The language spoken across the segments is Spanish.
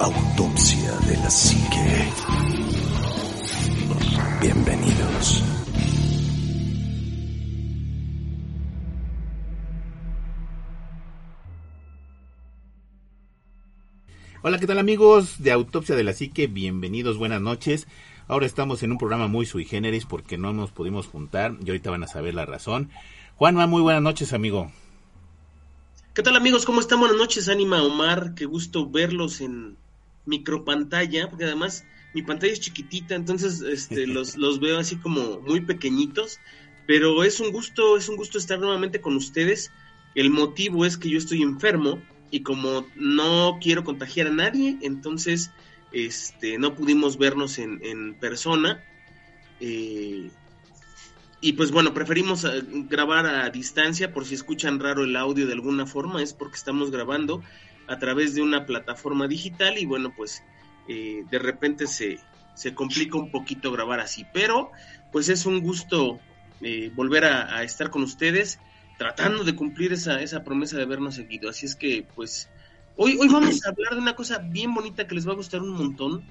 Autopsia de la psique. Bienvenidos. Hola, ¿qué tal amigos de Autopsia de la Psique? Bienvenidos, buenas noches. Ahora estamos en un programa muy sui generis porque no nos pudimos juntar y ahorita van a saber la razón. Juanma, muy buenas noches, amigo. ¿Qué tal amigos? ¿Cómo están? Buenas noches, Anima Omar. Qué gusto verlos en micropantalla, porque además mi pantalla es chiquitita, entonces este, los, los veo así como muy pequeñitos. Pero es un gusto, es un gusto estar nuevamente con ustedes. El motivo es que yo estoy enfermo y como no quiero contagiar a nadie, entonces este, no pudimos vernos en, en persona. Eh, y pues bueno, preferimos eh, grabar a distancia por si escuchan raro el audio de alguna forma, es porque estamos grabando a través de una plataforma digital y bueno, pues eh, de repente se, se complica un poquito grabar así, pero pues es un gusto volver a, estar con ustedes tratando de cumplir esa, esa promesa de vernos seguido. Así es que, pues, hoy, hoy vamos a hablar de una cosa bien bonita que les va a gustar un montón.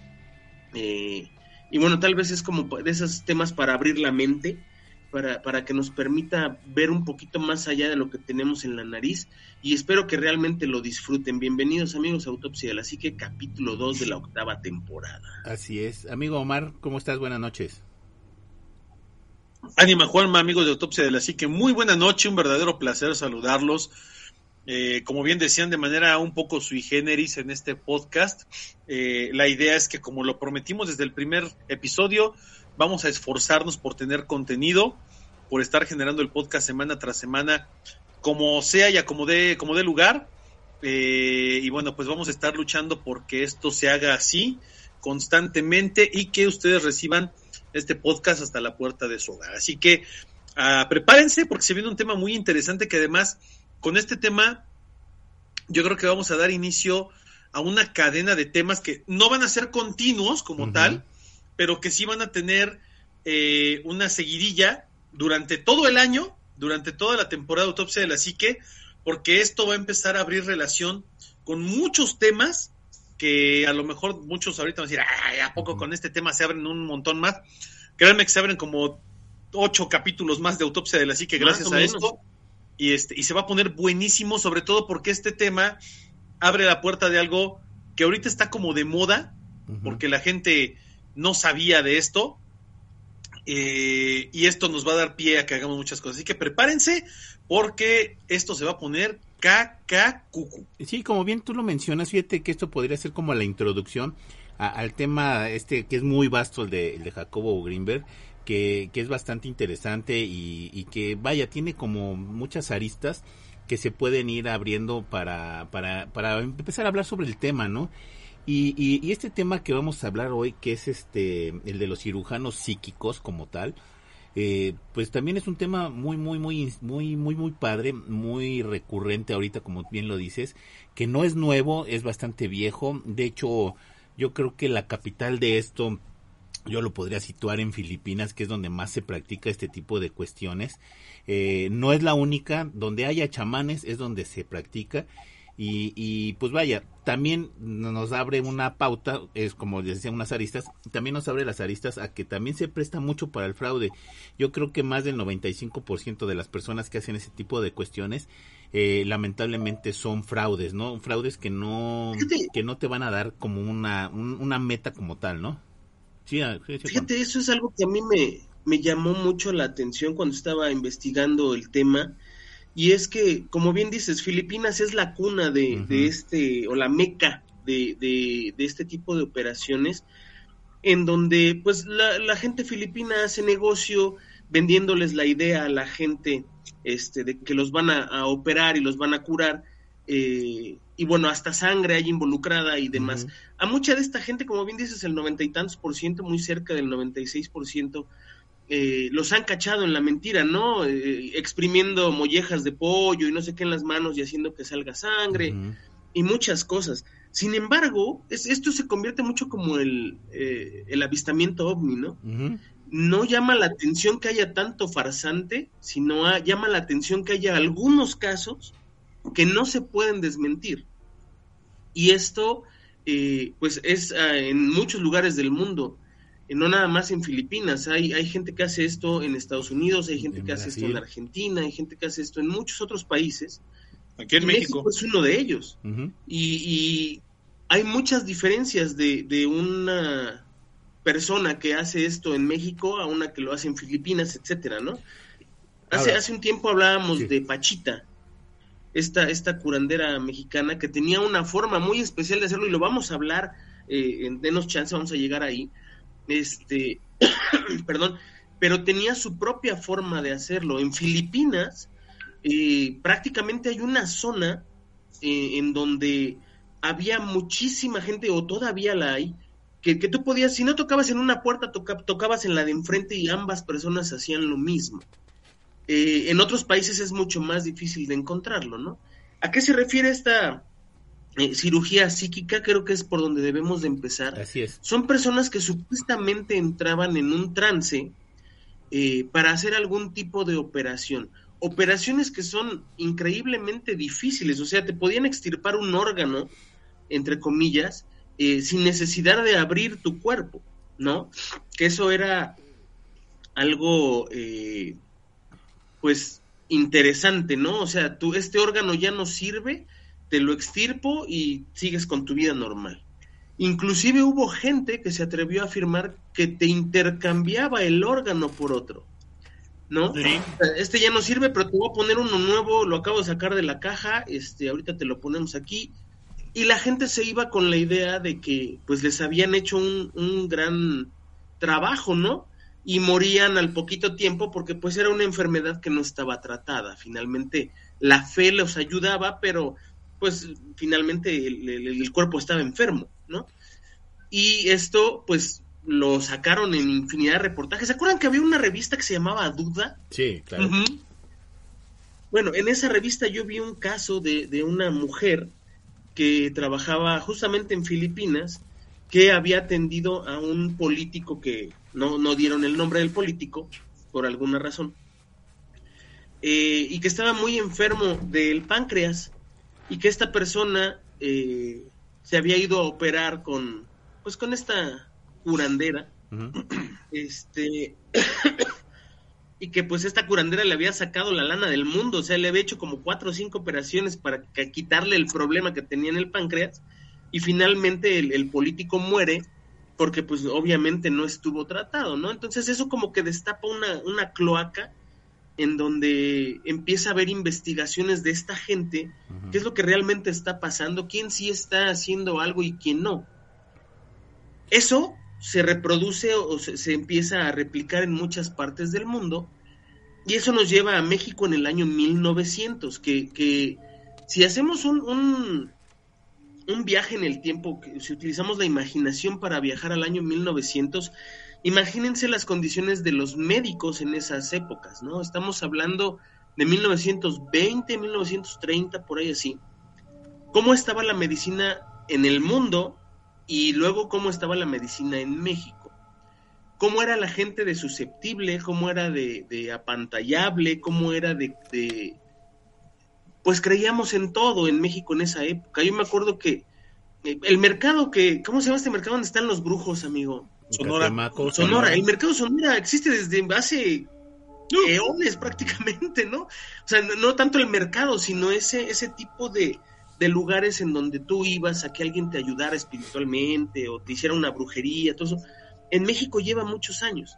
Eh, y bueno, tal vez es como de esos temas para abrir la mente, para, para que nos permita ver un poquito más allá de lo que tenemos en la nariz. Y espero que realmente lo disfruten. Bienvenidos amigos a Autopsia Así que capítulo 2 de la octava temporada. Así es. Amigo Omar, ¿cómo estás? Buenas noches. Ánima Juanma, amigos de Autopsia de la Psique, muy buena noche, un verdadero placer saludarlos. Eh, como bien decían, de manera un poco sui generis en este podcast, eh, la idea es que como lo prometimos desde el primer episodio, vamos a esforzarnos por tener contenido, por estar generando el podcast semana tras semana, como sea y como dé, como dé lugar. Eh, y bueno, pues vamos a estar luchando porque esto se haga así constantemente y que ustedes reciban este podcast hasta la puerta de su hogar. Así que uh, prepárense porque se viene un tema muy interesante que además con este tema yo creo que vamos a dar inicio a una cadena de temas que no van a ser continuos como uh -huh. tal, pero que sí van a tener eh, una seguidilla durante todo el año, durante toda la temporada de Autopsia de la Psique, porque esto va a empezar a abrir relación con muchos temas que a lo mejor muchos ahorita van a decir, Ay, ¿a poco con este tema se abren un montón más? Créanme que se abren como ocho capítulos más de autopsia de la psique gracias a esto. Y, este, y se va a poner buenísimo, sobre todo porque este tema abre la puerta de algo que ahorita está como de moda, uh -huh. porque la gente no sabía de esto. Eh, y esto nos va a dar pie a que hagamos muchas cosas. Así que prepárense porque esto se va a poner cacacucu. Sí, como bien tú lo mencionas, fíjate que esto podría ser como la introducción al tema este que es muy vasto, el de, el de Jacobo Greenberg, que, que es bastante interesante y, y, que, vaya, tiene como muchas aristas que se pueden ir abriendo para, para, para empezar a hablar sobre el tema, ¿no? Y, y, y este tema que vamos a hablar hoy, que es este el de los cirujanos psíquicos como tal, eh, pues también es un tema muy, muy, muy, muy, muy, muy padre, muy recurrente ahorita, como bien lo dices, que no es nuevo, es bastante viejo. De hecho, yo creo que la capital de esto, yo lo podría situar en Filipinas, que es donde más se practica este tipo de cuestiones. Eh, no es la única, donde haya chamanes es donde se practica. Y, y, pues vaya, también nos abre una pauta, es como les decía, unas aristas, también nos abre las aristas a que también se presta mucho para el fraude. Yo creo que más del 95% de las personas que hacen ese tipo de cuestiones, eh, lamentablemente son fraudes, ¿no? Fraudes que no, que no te van a dar como una, un, una meta como tal, ¿no? Sí, sí, sí, Fíjate, eso es algo que a mí me, me llamó mucho la atención cuando estaba investigando el tema y es que, como bien dices, Filipinas es la cuna de, uh -huh. de este, o la meca de, de, de, este tipo de operaciones, en donde pues la, la, gente filipina hace negocio vendiéndoles la idea a la gente este, de que los van a, a operar y los van a curar, eh, y bueno, hasta sangre hay involucrada y demás. A mucha de esta gente, como bien dices, el noventa y tantos por ciento, muy cerca del 96 por ciento, eh, los han cachado en la mentira, ¿no? Eh, exprimiendo mollejas de pollo y no sé qué en las manos y haciendo que salga sangre y muchas cosas. Sin embargo, esto se convierte mucho como el, eh, el avistamiento ovni, ¿no? No llama la atención que haya tanto farsante, sino llama la atención que haya algunos casos que no se pueden desmentir. Y esto, pues, es ah, en muchos lugares del mundo no nada más en Filipinas, hay, hay gente que hace esto en Estados Unidos, hay gente que hace esto en Argentina, hay gente que hace esto en muchos otros países. Aquí en México. es uno de ellos. y, hay muchas diferencias de, de, una persona que hace esto en México a una que lo hace en Filipinas, etcétera, ¿no? Hace, hace un tiempo hablábamos de Pachita, esta, esta curandera mexicana que tenía una forma muy especial de hacerlo y lo vamos a hablar, eh, en, denos chance, vamos a llegar ahí este, perdón, pero tenía su propia forma de hacerlo. En Filipinas eh, prácticamente hay una zona eh, en donde había muchísima gente, o todavía la hay, que, tú podías, si no tocabas en una puerta, tocabas en la de enfrente y ambas personas hacían lo mismo. Eh, en otros países es mucho más difícil de encontrarlo, ¿no? ¿A qué se refiere esta, eh, cirugía psíquica, creo que es por donde debemos de empezar. Así es. Son personas que supuestamente entraban en un trance eh, para hacer algún tipo de operación. Operaciones que son increíblemente difíciles, o sea, te podían extirpar un órgano, entre comillas, eh, sin necesidad de abrir tu cuerpo, ¿no? Que eso era algo, pues, interesante, ¿no? O sea, tú, este órgano ya no sirve, te lo extirpo y sigues con tu vida normal. Inclusive hubo gente que se atrevió a afirmar que te intercambiaba el órgano por otro. ¿No? Este ya no sirve, pero te voy a poner uno nuevo, lo acabo de sacar de la caja, este, ahorita te lo ponemos aquí. Y la gente se iba con la idea de que pues les habían hecho un, un gran trabajo, ¿no? Y morían al poquito tiempo porque pues era una enfermedad que no estaba tratada. Finalmente la fe los ayudaba, pero pues finalmente el, cuerpo estaba enfermo, ¿no? Y esto, pues, lo sacaron en infinidad de reportajes. ¿Se acuerdan que había una revista que se llamaba Duda? Sí, claro. Bueno, en esa revista yo vi un caso de, de una mujer que trabajaba justamente en Filipinas, que había atendido a un político que no, no dieron el nombre del político, por alguna razón, eh, y que estaba muy enfermo del páncreas y que esta persona eh, se había ido a operar con, pues con esta curandera, este, y que pues esta curandera le había sacado la lana del mundo, o sea, le había hecho como cuatro o cinco operaciones para quitarle el problema que tenía en el páncreas, y finalmente el, el político muere porque pues obviamente no estuvo tratado, ¿no? Entonces eso como que destapa una, una cloaca en donde empieza a haber investigaciones de esta gente, qué es lo que realmente está pasando, quién sí está haciendo algo y quién no. Eso se reproduce o se, empieza a replicar en muchas partes del mundo y eso nos lleva a México en el año 1900, que, que si hacemos un, un, un viaje en el tiempo, si utilizamos la imaginación para viajar al año 1900, Imagínense las condiciones de los médicos en esas épocas, ¿no? Estamos hablando de 1920, 1930, por ahí así. ¿Cómo estaba la medicina en el mundo y luego cómo estaba la medicina en México? ¿Cómo era la gente de susceptible? ¿Cómo era de, apantallable? ¿Cómo era de, de, Pues creíamos en todo en México en esa época. Yo me acuerdo que eh, el mercado que... ¿Cómo se llama este mercado donde están los brujos, amigo? Sonora. Sonora. El mercado Sonora existe desde hace eones prácticamente, ¿no? O sea, no, tanto el mercado, sino ese, ese tipo de, de, lugares en donde tú ibas a que alguien te ayudara espiritualmente o te hiciera una brujería, todo eso. En México lleva muchos años.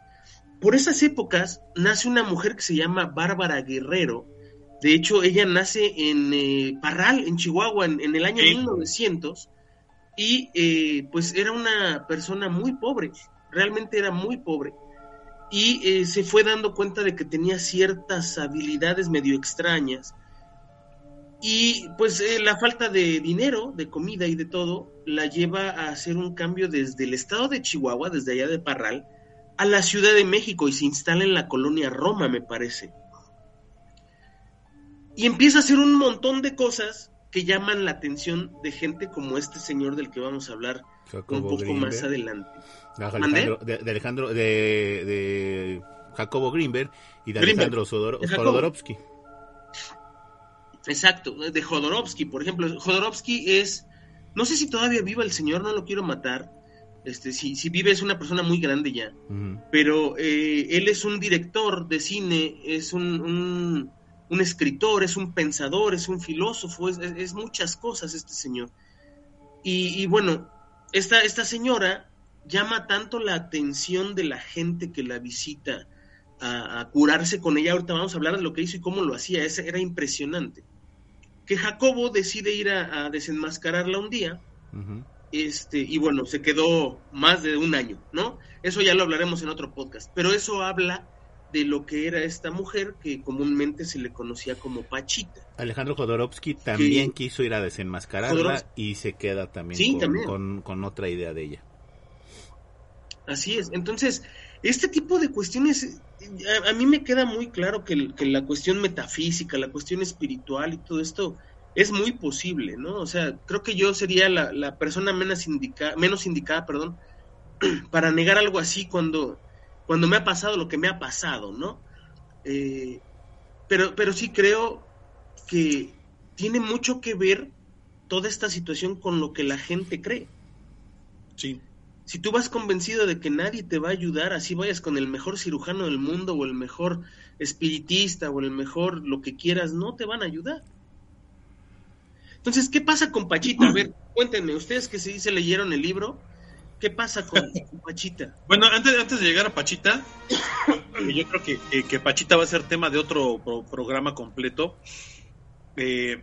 Por esas épocas nace una mujer que se llama Bárbara Guerrero. De hecho, ella nace en eh, Parral, en Chihuahua, en, el año 1900 y eh, pues era una persona muy pobre, realmente era muy pobre y eh, se fue dando cuenta de que tenía ciertas habilidades medio extrañas Y pues eh, la falta de dinero, de comida y de todo, la lleva a hacer un cambio desde el estado de Chihuahua, desde allá de Parral, a la Ciudad de México y se instala en la colonia Roma, me parece. Y empieza a hacer un montón de cosas que llaman la atención de gente como este señor del que vamos a hablar un poco más adelante. de, Alejandro, de, de, Jacobo Greenberg y de Alejandro Jodorowsky. Exacto, de Jodorowsky, por ejemplo. Jodorowsky es, no sé si todavía viva el señor, no lo quiero matar. Este, si, si vive es una persona muy grande ya, pero eh, él es un director de cine, es un, un, escritor, es un pensador, es un filósofo, es, muchas cosas este señor. Y, y, bueno, esta, esta señora llama tanto la atención de la gente que la visita a, curarse con ella. Ahorita vamos a hablar de lo que hizo y cómo lo hacía, Ese era impresionante que Jacobo decide ir a, desenmascararla un día. Este, y bueno, se quedó más de un año, ¿no? Eso ya lo hablaremos en otro podcast. Pero eso habla de lo que era esta mujer que comúnmente se le conocía como Pachita. Alejandro Jodorowsky también quiso ir a desenmascararla y se queda también, con, otra idea de ella. Así es. Entonces, este tipo de cuestiones, a, mí me queda muy claro que, la cuestión metafísica, la cuestión espiritual y todo esto es muy posible, ¿no? O sea, creo que yo sería la, persona menos, indica, menos indicada, perdón, para negar algo así cuando, cuando me ha pasado lo que me ha pasado, ¿no? Eh, pero, pero sí creo que tiene mucho que ver toda esta situación con lo que la gente cree. Sí. Si tú vas convencido de que nadie te va a ayudar, así vayas con el mejor cirujano del mundo o el mejor espiritista o el mejor lo que quieras, no te van a ayudar. Entonces, ¿qué pasa con Pachita? A ver, cuéntenme, ustedes que se, se leyeron el libro, ¿qué pasa con, Pachita? Bueno, antes, antes de llegar a Pachita, yo creo que, que, Pachita va a ser tema de otro programa completo. Eh,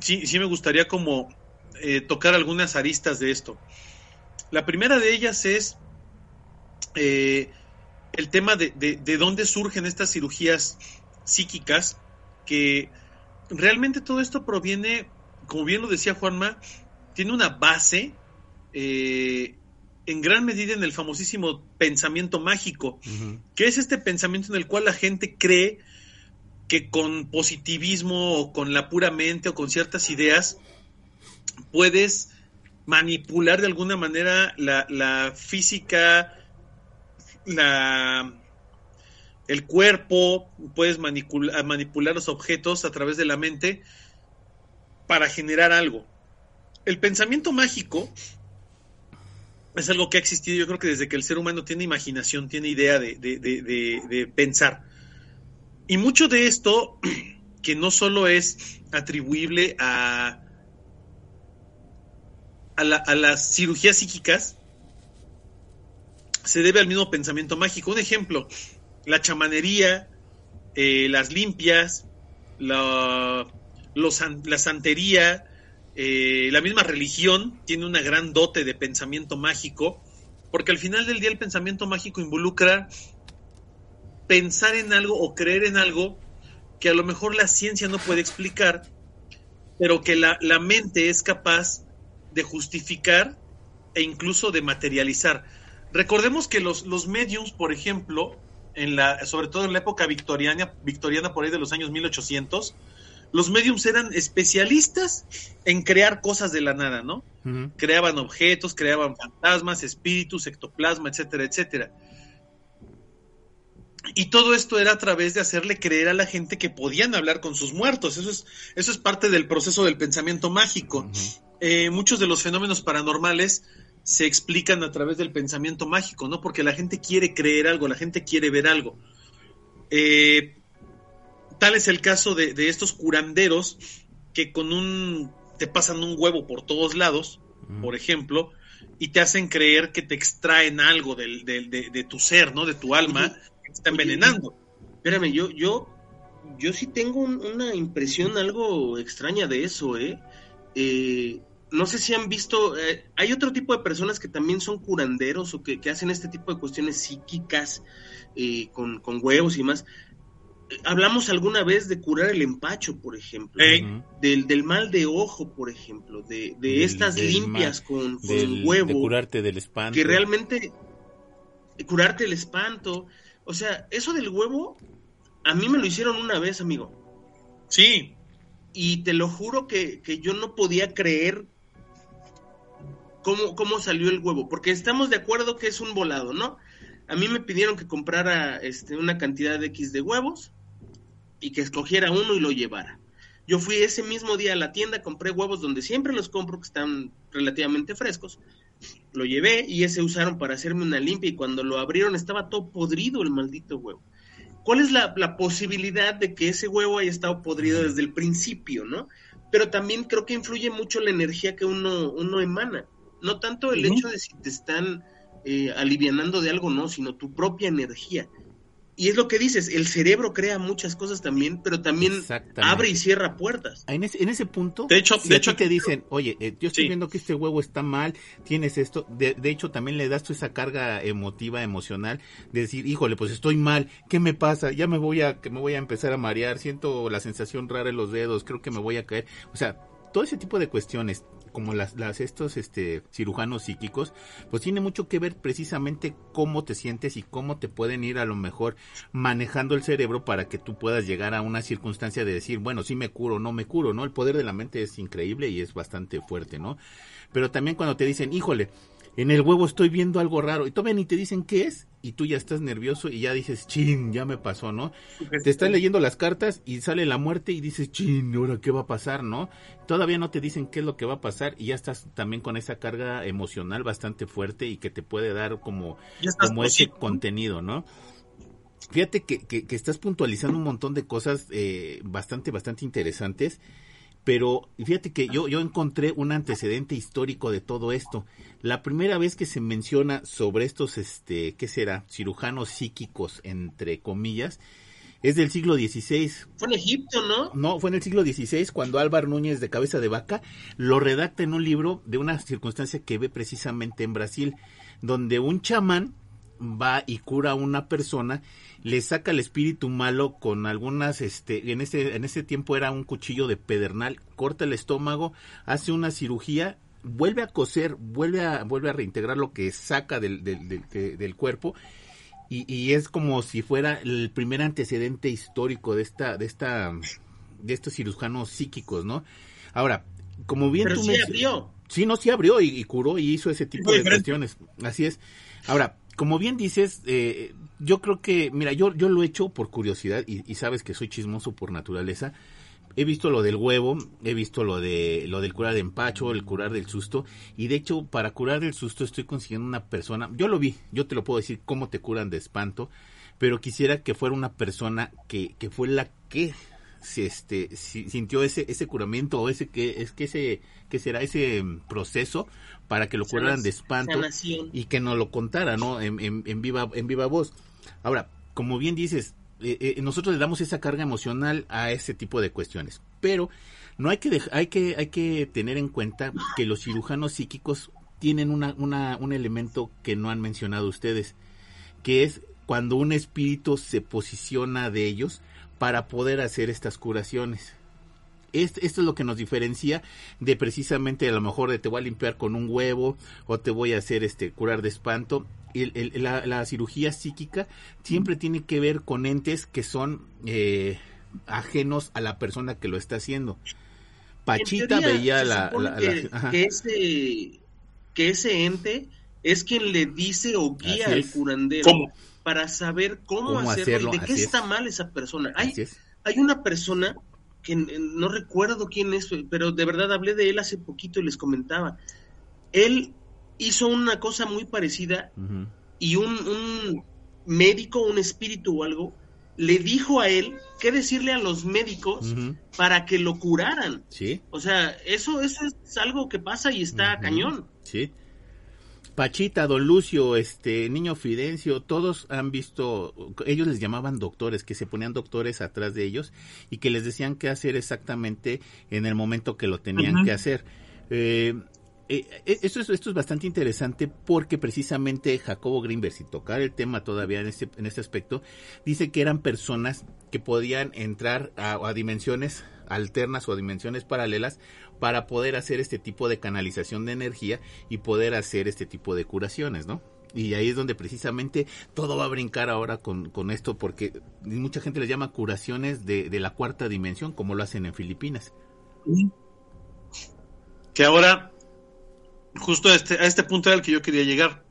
sí, sí me gustaría como eh, tocar algunas aristas de esto. La primera de ellas es eh, el tema de, de, dónde surgen estas cirugías psíquicas, que realmente todo esto proviene, como bien lo decía Juanma, tiene una base eh, en gran medida en el famosísimo pensamiento mágico, que es este pensamiento en el cual la gente cree que con positivismo o con la pura mente o con ciertas ideas puedes manipular de alguna manera la, física, la, el cuerpo, puedes manipular, manipular los objetos a través de la mente para generar algo. El pensamiento mágico es algo que ha existido, yo creo que desde que el ser humano tiene imaginación, tiene idea de, de pensar. Y mucho de esto, que no solo es atribuible a, a, las cirugías psíquicas se debe al mismo pensamiento mágico. Un ejemplo, la chamanería, eh, las limpias, la, la santería, eh, la misma religión tiene una gran dote de pensamiento mágico, porque al final del día el pensamiento mágico involucra pensar en algo o creer en algo que a lo mejor la ciencia no puede explicar, pero que la, la mente es capaz de justificar e incluso de materializar. Recordemos que los, los mediums, por ejemplo, en la, sobre todo en la época victoriana, victoriana por ahí de los años 1800, los mediums eran especialistas en crear cosas de la nada, ¿no? Creaban objetos, creaban fantasmas, espíritus, ectoplasma, etcétera, etcétera. Y todo esto era a través de hacerle creer a la gente que podían hablar con sus muertos. Eso es, eso es parte del proceso del pensamiento mágico. Eh, muchos de los fenómenos paranormales se explican a través del pensamiento mágico, ¿no? Porque la gente quiere creer algo, la gente quiere ver algo. Eh, tal es el caso de, estos curanderos que con un te pasan un huevo por todos lados, por ejemplo, y te hacen creer que te extraen algo de, tu ser, ¿no? De tu alma, que te está envenenando. Espérame, yo, yo, yo sí tengo una impresión algo extraña de eso, ¿eh? eh no sé si han visto, eh, hay otro tipo de personas que también son curanderos o que, hacen este tipo de cuestiones psíquicas eh, con, huevos y más. Hablamos alguna vez de curar el empacho, por ejemplo, del, del, mal de ojo, por ejemplo, de, de estas limpias con, con huevo. De curarte del espanto. Que realmente curarte el espanto. O sea, eso del huevo, a mí me lo hicieron una vez, amigo. Sí. Y te lo juro que, que yo no podía creer cómo, cómo salió el huevo, porque estamos de acuerdo que es un volado, ¿no? A mí me pidieron que comprara este, una cantidad de X de huevos y que escogiera uno y lo llevara. Yo fui ese mismo día a la tienda, compré huevos donde siempre los compro, que están relativamente frescos. Lo llevé y ese usaron para hacerme una limpia y cuando lo abrieron estaba todo podrido el maldito huevo. ¿Cuál es la, posibilidad de que ese huevo haya estado podrido desde el principio, no? Pero también creo que influye mucho la energía que uno, uno emana. No tanto el hecho de si te están eh, alivianando de algo, no, sino tu propia energía. Y es lo que dices, el cerebro crea muchas cosas también, pero también abre y cierra puertas. En ese, en ese punto, de hecho, de hecho te dicen, oye, eh, yo estoy viendo que este huevo está mal, tienes esto, de, de, hecho también le das tú esa carga emotiva, emocional, de decir, híjole, pues estoy mal, ¿qué me pasa? Ya me voy a, que me voy a empezar a marear, siento la sensación rara en los dedos, creo que me voy a caer. O sea, todo ese tipo de cuestiones como las, estos este cirujanos psíquicos, pues tiene mucho que ver precisamente cómo te sientes y cómo te pueden ir a lo mejor manejando el cerebro para que tú puedas llegar a una circunstancia de decir, bueno, si me curo no me curo, ¿no? El poder de la mente es increíble y es bastante fuerte, ¿no? Pero también cuando te dicen, híjole, en el huevo estoy viendo algo raro y todavía ni te dicen qué es y tú ya estás nervioso y ya dices, chin, ya me pasó, ¿no? Te estás leyendo las cartas y sale la muerte y dices, chin, ahora qué va a pasar, ¿no? Todavía no te dicen qué es lo que va a pasar y ya estás también con esa carga emocional bastante fuerte y que te puede dar como, como ese contenido, ¿no? Fíjate que, que, que, estás puntualizando un montón de cosas eh, bastante, bastante interesantes pero fíjate que yo, yo encontré un antecedente histórico de todo esto. La primera vez que se menciona sobre estos, este, ¿qué será? Cirujanos psíquicos, entre comillas, es del siglo XVI. Fue en Egipto, ¿no? No, fue en el siglo XVI cuando Álvaro Núñez de Cabeza de Vaca lo redacta en un libro de una circunstancia que ve precisamente en Brasil, donde un chamán va y cura a una persona le saca el espíritu malo con algunas, este, en ese, en ese tiempo era un cuchillo de pedernal, corta el estómago, hace una cirugía, vuelve a coser, vuelve a, vuelve a reintegrar lo que saca del, del, del, cuerpo y, y, es como si fuera el primer antecedente histórico de esta, de esta, de estos cirujanos psíquicos, ¿no? Ahora, como bien tú sí abrió. Sí, no, sí abrió y, curó y hizo ese tipo de cuestiones. Así es. Ahora, como bien dices, eh, yo creo que, mira, yo, yo lo he hecho por curiosidad y, sabes que soy chismoso por naturaleza. He visto lo del huevo, he visto lo de lo del curar de empacho, el curar del susto y de hecho para curar del susto estoy consiguiendo una persona, yo lo vi, yo te lo puedo decir cómo te curan de espanto, pero quisiera que fuera una persona que, que fue la que si este si, sintió ese ese curamiento o ese que es que ese que será ese proceso para que lo curaran de espanto y que nos lo contara no en, en viva en viva voz. Ahora, como bien dices, eh, eh, nosotros le damos esa carga emocional a ese tipo de cuestiones, pero no hay que hay que hay que tener en cuenta que los cirujanos psíquicos tienen una, una, un elemento que no han mencionado ustedes, que es cuando un espíritu se posiciona de ellos para poder hacer estas curaciones. Esto, es lo que nos diferencia de precisamente a lo mejor de te voy a limpiar con un huevo o te voy a hacer este curar de espanto. la, cirugía psíquica siempre tiene que ver con entes que son eh, ajenos a la persona que lo está haciendo. Pachita veía la, que, ese, que ese ente es quien le dice o guía al curandero para saber cómo, hacerlo, y de qué está mal esa persona. Hay, hay una persona que no recuerdo quién es, pero de verdad hablé de él hace poquito y les comentaba. Él hizo una cosa muy parecida y un, médico, un espíritu o algo, le dijo a él qué decirle a los médicos para que lo curaran. Sí. O sea, eso, eso es algo que pasa y está cañón. Sí. Pachita, Don Lucio, este niño Fidencio, todos han visto, ellos les llamaban doctores, que se ponían doctores atrás de ellos y que les decían qué hacer exactamente en el momento que lo tenían que hacer. Eh, eh, eh, esto, es, esto es bastante interesante porque precisamente Jacobo Greenberg, si tocar el tema todavía en este, en este aspecto, dice que eran personas que podían entrar a, a dimensiones alternas o a dimensiones paralelas para poder hacer este tipo de canalización de energía y poder hacer este tipo de curaciones, ¿no? Y ahí es donde precisamente todo va a brincar ahora con, con esto, porque mucha gente les llama curaciones de, de la cuarta dimensión, como lo hacen en Filipinas. Que ahora justo a este, a este punto era el que yo quería llegar.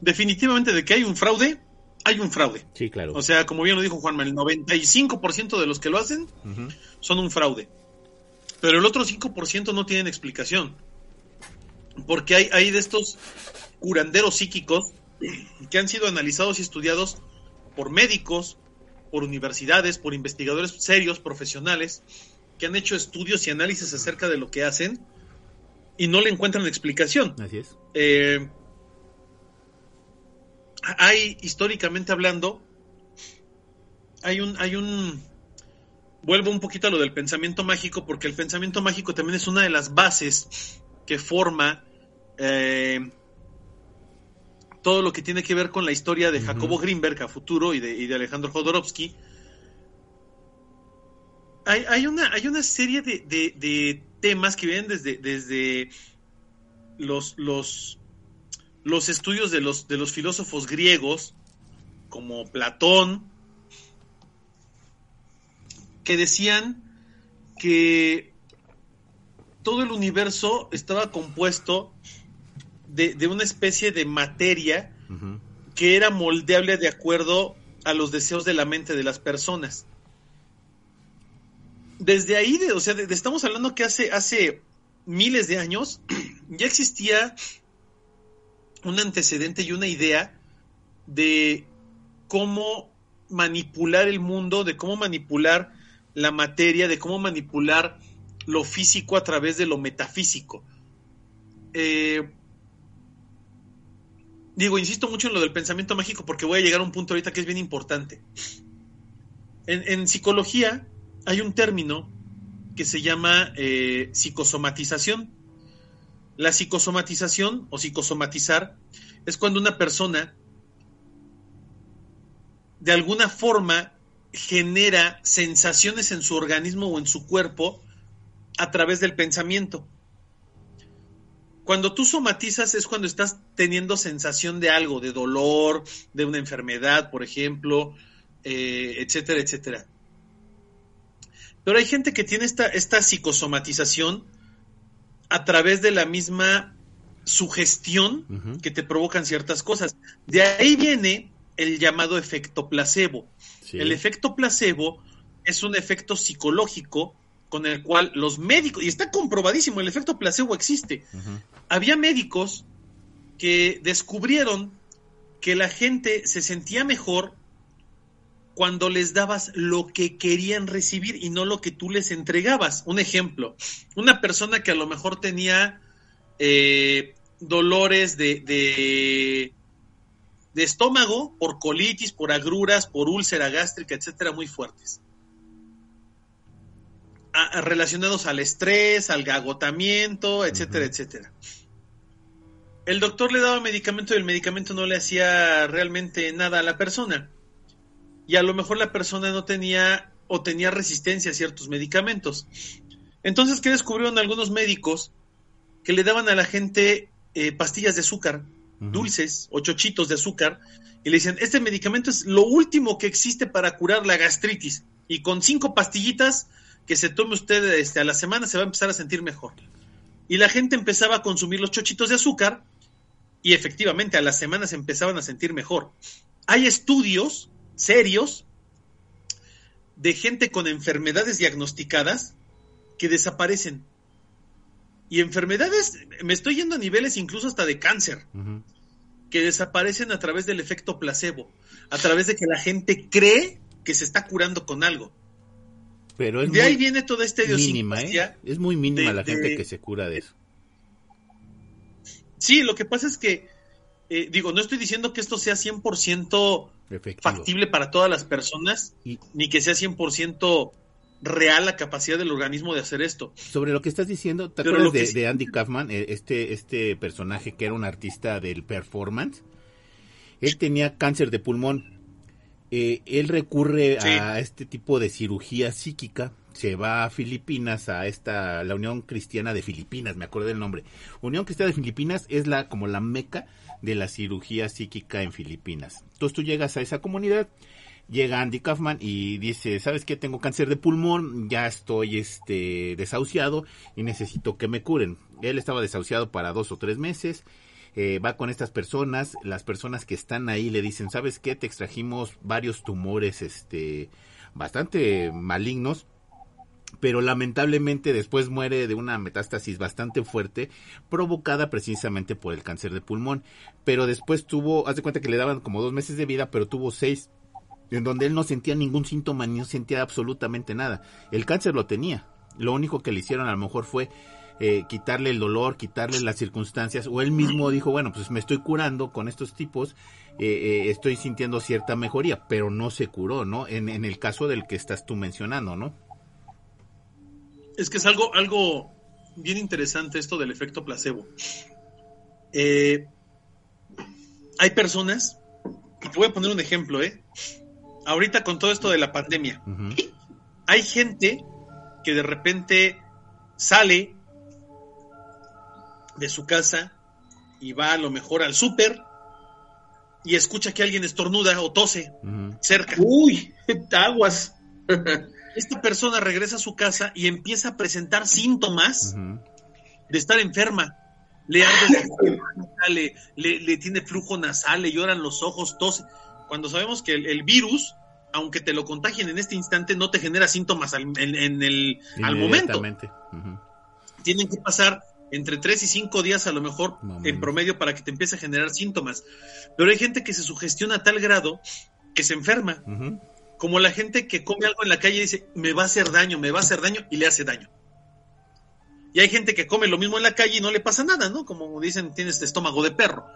Definitivamente de que hay un fraude, hay un fraude. Sí, claro. O sea, como bien lo dijo Juanma, el 95% de los que lo hacen son un fraude. Pero el otro 5% no tienen explicación. Porque hay, hay de estos curanderos psíquicos que han sido analizados y estudiados por médicos, por universidades, por investigadores serios, profesionales, que han hecho estudios y análisis acerca de lo que hacen y no le encuentran explicación. Así es. Eh, hay, históricamente hablando, hay un, hay un, vuelvo un poquito a lo del pensamiento mágico, porque el pensamiento mágico también es una de las bases que forma eh, todo lo que tiene que ver con la historia de. Jacobo Greenberg a futuro y de, y de Alejandro Jodorowsky. Hay, hay una, hay una serie de, de- de temas que vienen desde, desde los, los, los estudios de los, de los filósofos griegos, como Platón, que decían que todo el universo estaba compuesto de, de una especie de materia que era moldeable de acuerdo a los deseos de la mente de las personas. Desde ahí, de- o sea, de- de- estamos hablando que hace, hace miles de años ya existía un antecedente y una idea de cómo manipular el mundo, de cómo manipular la materia, de cómo manipular lo físico a través de lo metafísico. Eh, digo, insisto mucho en lo del pensamiento mágico porque voy a llegar a un punto ahorita que es bien importante. En, psicología hay un término que se llama eh, psicosomatización. La psicosomatización o psicosomatizar es cuando una persona de alguna forma genera sensaciones en su organismo o en su cuerpo a través del pensamiento. Cuando tú somatizas es cuando estás teniendo sensación de algo, de dolor, de una enfermedad, por ejemplo, eh, etcétera, etcétera. Pero hay gente que tiene esta, esta psicosomatización a través de la misma sugestión que te provocan ciertas cosas. De ahí viene el llamado efecto placebo. Sí. El efecto placebo es un efecto psicológico con el cual los médicos, y está comprobadísimo, el efecto placebo existe. Había médicos que descubrieron que la gente se sentía mejor cuando les dabas lo que querían recibir y no lo que tú les entregabas. Un ejemplo, una persona que a lo mejor tenía eh, dolores de, de, de estómago por colitis, por agruras, por úlcera gástrica, etcétera, muy fuertes. A- a- relacionados al estrés, al agotamiento, etcétera, etcétera. El doctor le daba medicamento y el medicamento no le hacía realmente nada a la persona. Y a lo mejor la persona no tenía o tenía resistencia a ciertos medicamentos. Entonces, ¿qué descubrieron algunos médicos? Que le daban a la gente eh, pastillas de azúcar, Dulces o chochitos de azúcar, y le dicen, este medicamento es lo último que existe para curar la gastritis. Y con cinco pastillitas que se tome usted este, a la semana se va a empezar a sentir mejor. Y la gente empezaba a consumir los chochitos de azúcar y efectivamente a las semanas se empezaban a sentir mejor. Hay estudios serios de gente con enfermedades diagnosticadas que desaparecen. Y enfermedades, me estoy yendo a niveles incluso hasta de cáncer. Que desaparecen a través del efecto placebo, a través de que la gente cree que se está curando con algo. Pero es de ahí viene toda esta mínima. ¿eh? Es muy mínima de- la gente de- que se cura de eso. Sí, lo que pasa es que, eh, digo, no estoy diciendo que esto sea 100% Efectivo. factible para todas las personas, Y- ni que sea 100% real la capacidad del organismo de hacer esto. Sobre lo que estás diciendo, ¿te Pero acuerdas de, sí- de Andy Kaufman, eh, este, este personaje que era un artista del performance? Él tenía cáncer de pulmón. Eh, él recurre Sí. a este tipo de cirugía psíquica. Se va a Filipinas, a esta, la Unión Cristiana de Filipinas, me acuerdo del nombre. Unión Cristiana de Filipinas es la, como la meca de la cirugía psíquica en Filipinas. Entonces tú llegas a esa comunidad, llega Andy Kaufman y dice, ¿sabes qué? Tengo cáncer de pulmón, ya estoy este desahuciado y necesito que me curen. Él estaba desahuciado para dos o tres meses. eh, va con estas personas, las personas que están ahí le dicen, ¿sabes qué? Te extrajimos varios tumores, este, bastante malignos, pero lamentablemente después muere de una metástasis bastante fuerte provocada precisamente por el cáncer de pulmón. Pero después tuvo, haz de cuenta que le daban como dos meses de vida, pero tuvo seis en donde él no sentía ningún síntoma ni no sentía absolutamente nada. El cáncer lo tenía. Lo único que le hicieron a lo mejor fue eh, quitarle el dolor, quitarle las circunstancias, o él mismo dijo, bueno, pues me estoy curando con estos tipos, eh, eh, estoy sintiendo cierta mejoría, pero no se curó, ¿no? En, en el caso del que estás tú mencionando, ¿no? Es que es algo, algo bien interesante esto del efecto placebo. Hay personas, y te voy a poner un ejemplo, ¿eh? Ahorita con todo esto de la pandemia, hay gente que de repente sale de su casa y va a lo mejor al súper y escucha que alguien estornuda o tose cerca. Uy, aguas. Esta persona regresa a su casa y empieza a presentar síntomas de estar enferma. Le arde la le, le, le tiene flujo nasal, le lloran los ojos, tose. Cuando sabemos que el, el virus, aunque te lo contagien en este instante, no te genera síntomas al, en, en el, al momento. Ujú. Tienen que pasar entre 3 y 5 días a lo mejor en promedio para que te empiece a generar síntomas. Pero hay gente que se sugestiona a tal grado que se enferma. Como la gente que come algo en la calle y dice, me va a hacer daño, me va a hacer daño y le hace daño. Y hay gente que come lo mismo en la calle y no le pasa nada, ¿no? Como dicen, tienes estómago de perro.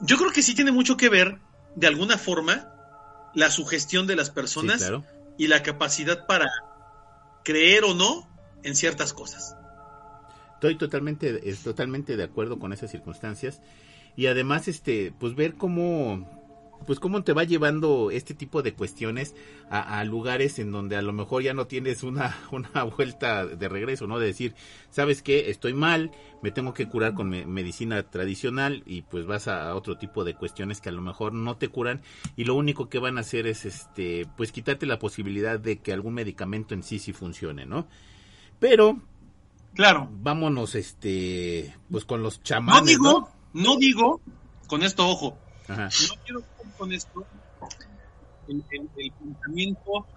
Yo creo que sí tiene mucho que ver, de alguna forma, la sugestión de las Sí, personas claro. y la capacidad para creer o no en ciertas cosas. Estoy totalmente, es totalmente de acuerdo con esas circunstancias y además, este, pues ver cómo, pues cómo te va llevando este tipo de cuestiones a, a lugares en donde a lo mejor ya no tienes una, una vuelta de regreso, ¿no? De decir, sabes qué, estoy mal, me tengo que curar con me- medicina tradicional y pues vas a, a otro tipo de cuestiones que a lo mejor no te curan y lo único que van a hacer es, este, pues quitarte la posibilidad de que algún medicamento en sí sí funcione, ¿no? Pero Claro. vámonos este pues con los chamanes No digo, no digo, con esto ojo. Ajá. no quiero decir con esto el, el- el pensamiento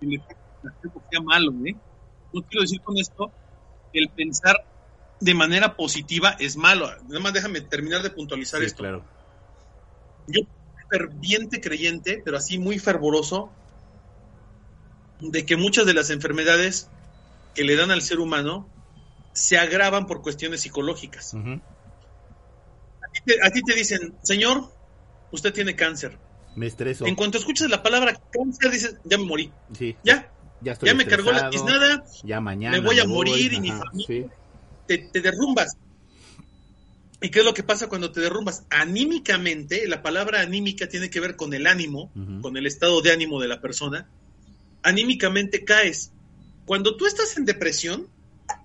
el efecto placebo sea malo, ¿eh? No quiero decir con esto que el pensar de manera positiva es malo. Nada más déjame terminar de puntualizar Sí, esto. claro Yo soy ferviente creyente, pero así muy fervoroso, de que muchas de las enfermedades que le dan al ser humano se agravan por cuestiones psicológicas. Ujú. A ti te- a ti te dicen, señor, usted tiene cáncer. me estreso En cuanto escuchas la palabra cáncer, dices, ya me morí. sí Ya, ya estoy ya me cargó la tiznada, ya mañana me voy a morir y mi familia- sí. te, te derrumbas. ¿Y qué es lo que pasa cuando te derrumbas? Anímicamente, la palabra anímica tiene que ver con el ánimo, con el estado de ánimo de la persona. Anímicamente caes. Cuando tú estás en depresión,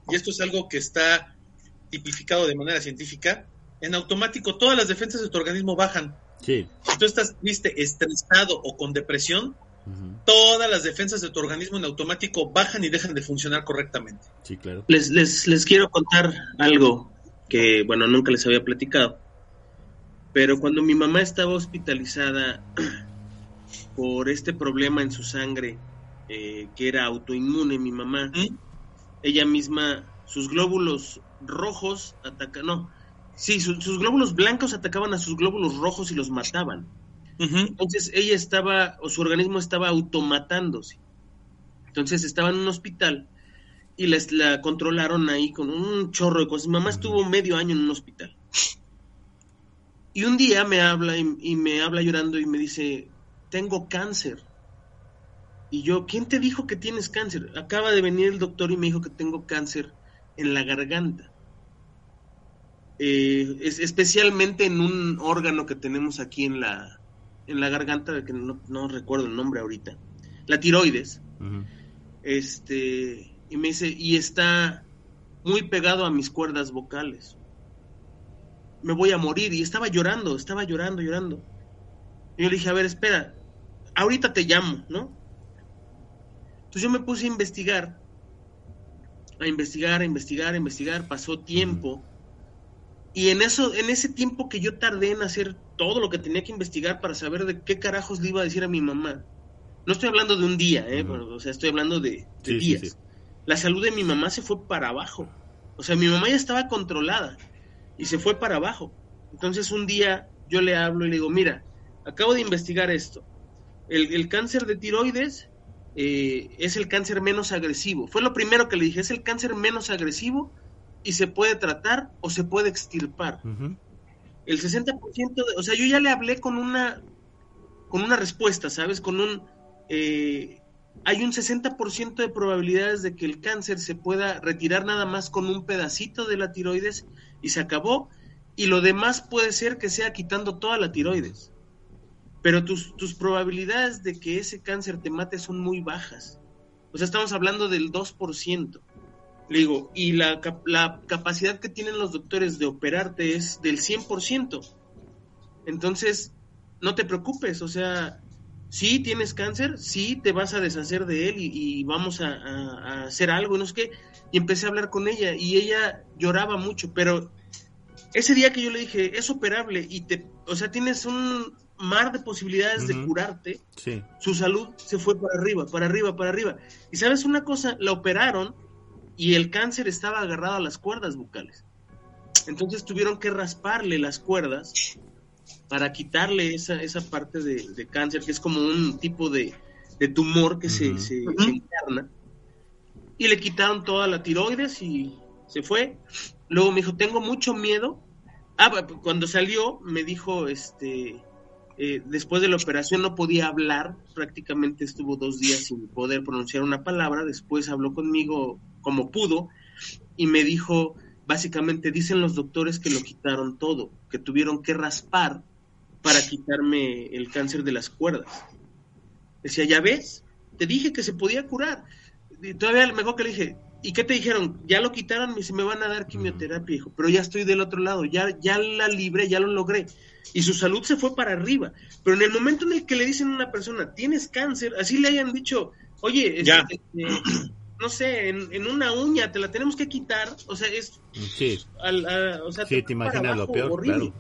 y esto es algo que está tipificado de manera científica, en automático todas las defensas de tu organismo bajan. Sí Si tú estás triste, estresado o con depresión, todas las defensas de tu organismo en automático bajan y dejan de funcionar correctamente. sí claro Les, les, les quiero contar algo que, bueno, nunca les había platicado. Pero cuando mi mamá estaba hospitalizada por este problema en su sangre, eh, que era autoinmune, mi mamá, ¿Mm? ella misma, sus glóbulos rojos atacan, no, sí, su- sus glóbulos blancos atacaban a sus glóbulos rojos y los mataban. Entonces ella estaba, o su organismo estaba automatándose. Entonces estaba en un hospital y les, la controlaron ahí con un chorro de cosas. Mamá estuvo medio año en un hospital. Y un día me habla y, y me habla llorando y me dice, tengo cáncer. Y yo, ¿quién te dijo que tienes cáncer? Acaba de venir el doctor y me dijo que tengo cáncer en la garganta. Eh, es, especialmente en un órgano que tenemos aquí en la, en la garganta, que no, no recuerdo el nombre ahorita, la tiroides. Este, y me dice, y está muy pegado a mis cuerdas vocales. Me voy a morir. Y estaba llorando, estaba llorando, llorando. Y yo le dije, a ver, espera, ahorita te llamo, ¿no? Entonces yo me puse a investigar, a investigar, a investigar, a investigar, pasó tiempo. Y en eso, en ese tiempo que yo tardé en hacer todo lo que tenía que investigar para saber de qué carajos le iba a decir a mi mamá. No estoy hablando de un día, ¿eh? Bueno, o sea, estoy hablando de, de Sí, sí, días. sí. La salud de mi mamá se fue para abajo. O sea, mi mamá ya estaba controlada y se fue para abajo. Entonces un día yo le hablo y le digo, mira, acabo de investigar esto. El, el cáncer de tiroides eh, es el cáncer menos agresivo. Fue lo primero que le dije, es el cáncer menos agresivo y se puede tratar o se puede extirpar. El 60%, de, o sea, yo ya le hablé con una con una respuesta, ¿sabes? Con un eh, hay un 60% de probabilidades de que el cáncer se pueda retirar nada más con un pedacito de la tiroides y se acabó y lo demás puede ser que sea quitando toda la tiroides. Pero tus, tus probabilidades de que ese cáncer te mate son muy bajas. O sea, estamos hablando del 2%. Le digo, y la, la capacidad que tienen los doctores de operarte es del 100%. Entonces, no te preocupes, o sea, sí tienes cáncer, sí te vas a deshacer de él y, y vamos a, a- a hacer algo, no sé qué. Y empecé a hablar con ella y ella lloraba mucho, pero ese día que yo le dije, es operable y te, o sea, tienes un mar de posibilidades de curarte, Sí. su salud se fue para arriba, para arriba, para arriba. Y sabes una cosa, la operaron y el cáncer estaba agarrado a las cuerdas bucales. Entonces tuvieron que rasparle las cuerdas para quitarle esa, esa parte de, de cáncer, que es como un tipo de, de tumor que se, se, Ujú. se interna. Y le quitaron toda la tiroides y se fue. Luego me dijo, tengo mucho miedo. Ah, cuando salió me dijo, este, eh, después de la operación no podía hablar, prácticamente estuvo dos días sin poder pronunciar una palabra, después habló conmigo como pudo y me dijo, básicamente dicen los doctores que lo quitaron todo, que tuvieron que raspar para quitarme el cáncer de las cuerdas. Decía, ya ves, te dije que se podía curar. Y todavía mejor que le dije, ¿y qué te dijeron? Ya lo quitaron y se me van a dar quimioterapia, hijo, pero ya estoy del otro lado, ya, ya la libré, ya lo logré. Y su salud se fue para arriba. Pero en el momento en el que le dicen a una persona, tienes cáncer, así le hayan dicho, oye, este, Ya. este, no sé, en, en una uña te la tenemos que quitar, o sea, es, Sí. al- a- o sea, Sí, te imaginas lo peor, horrible. claro.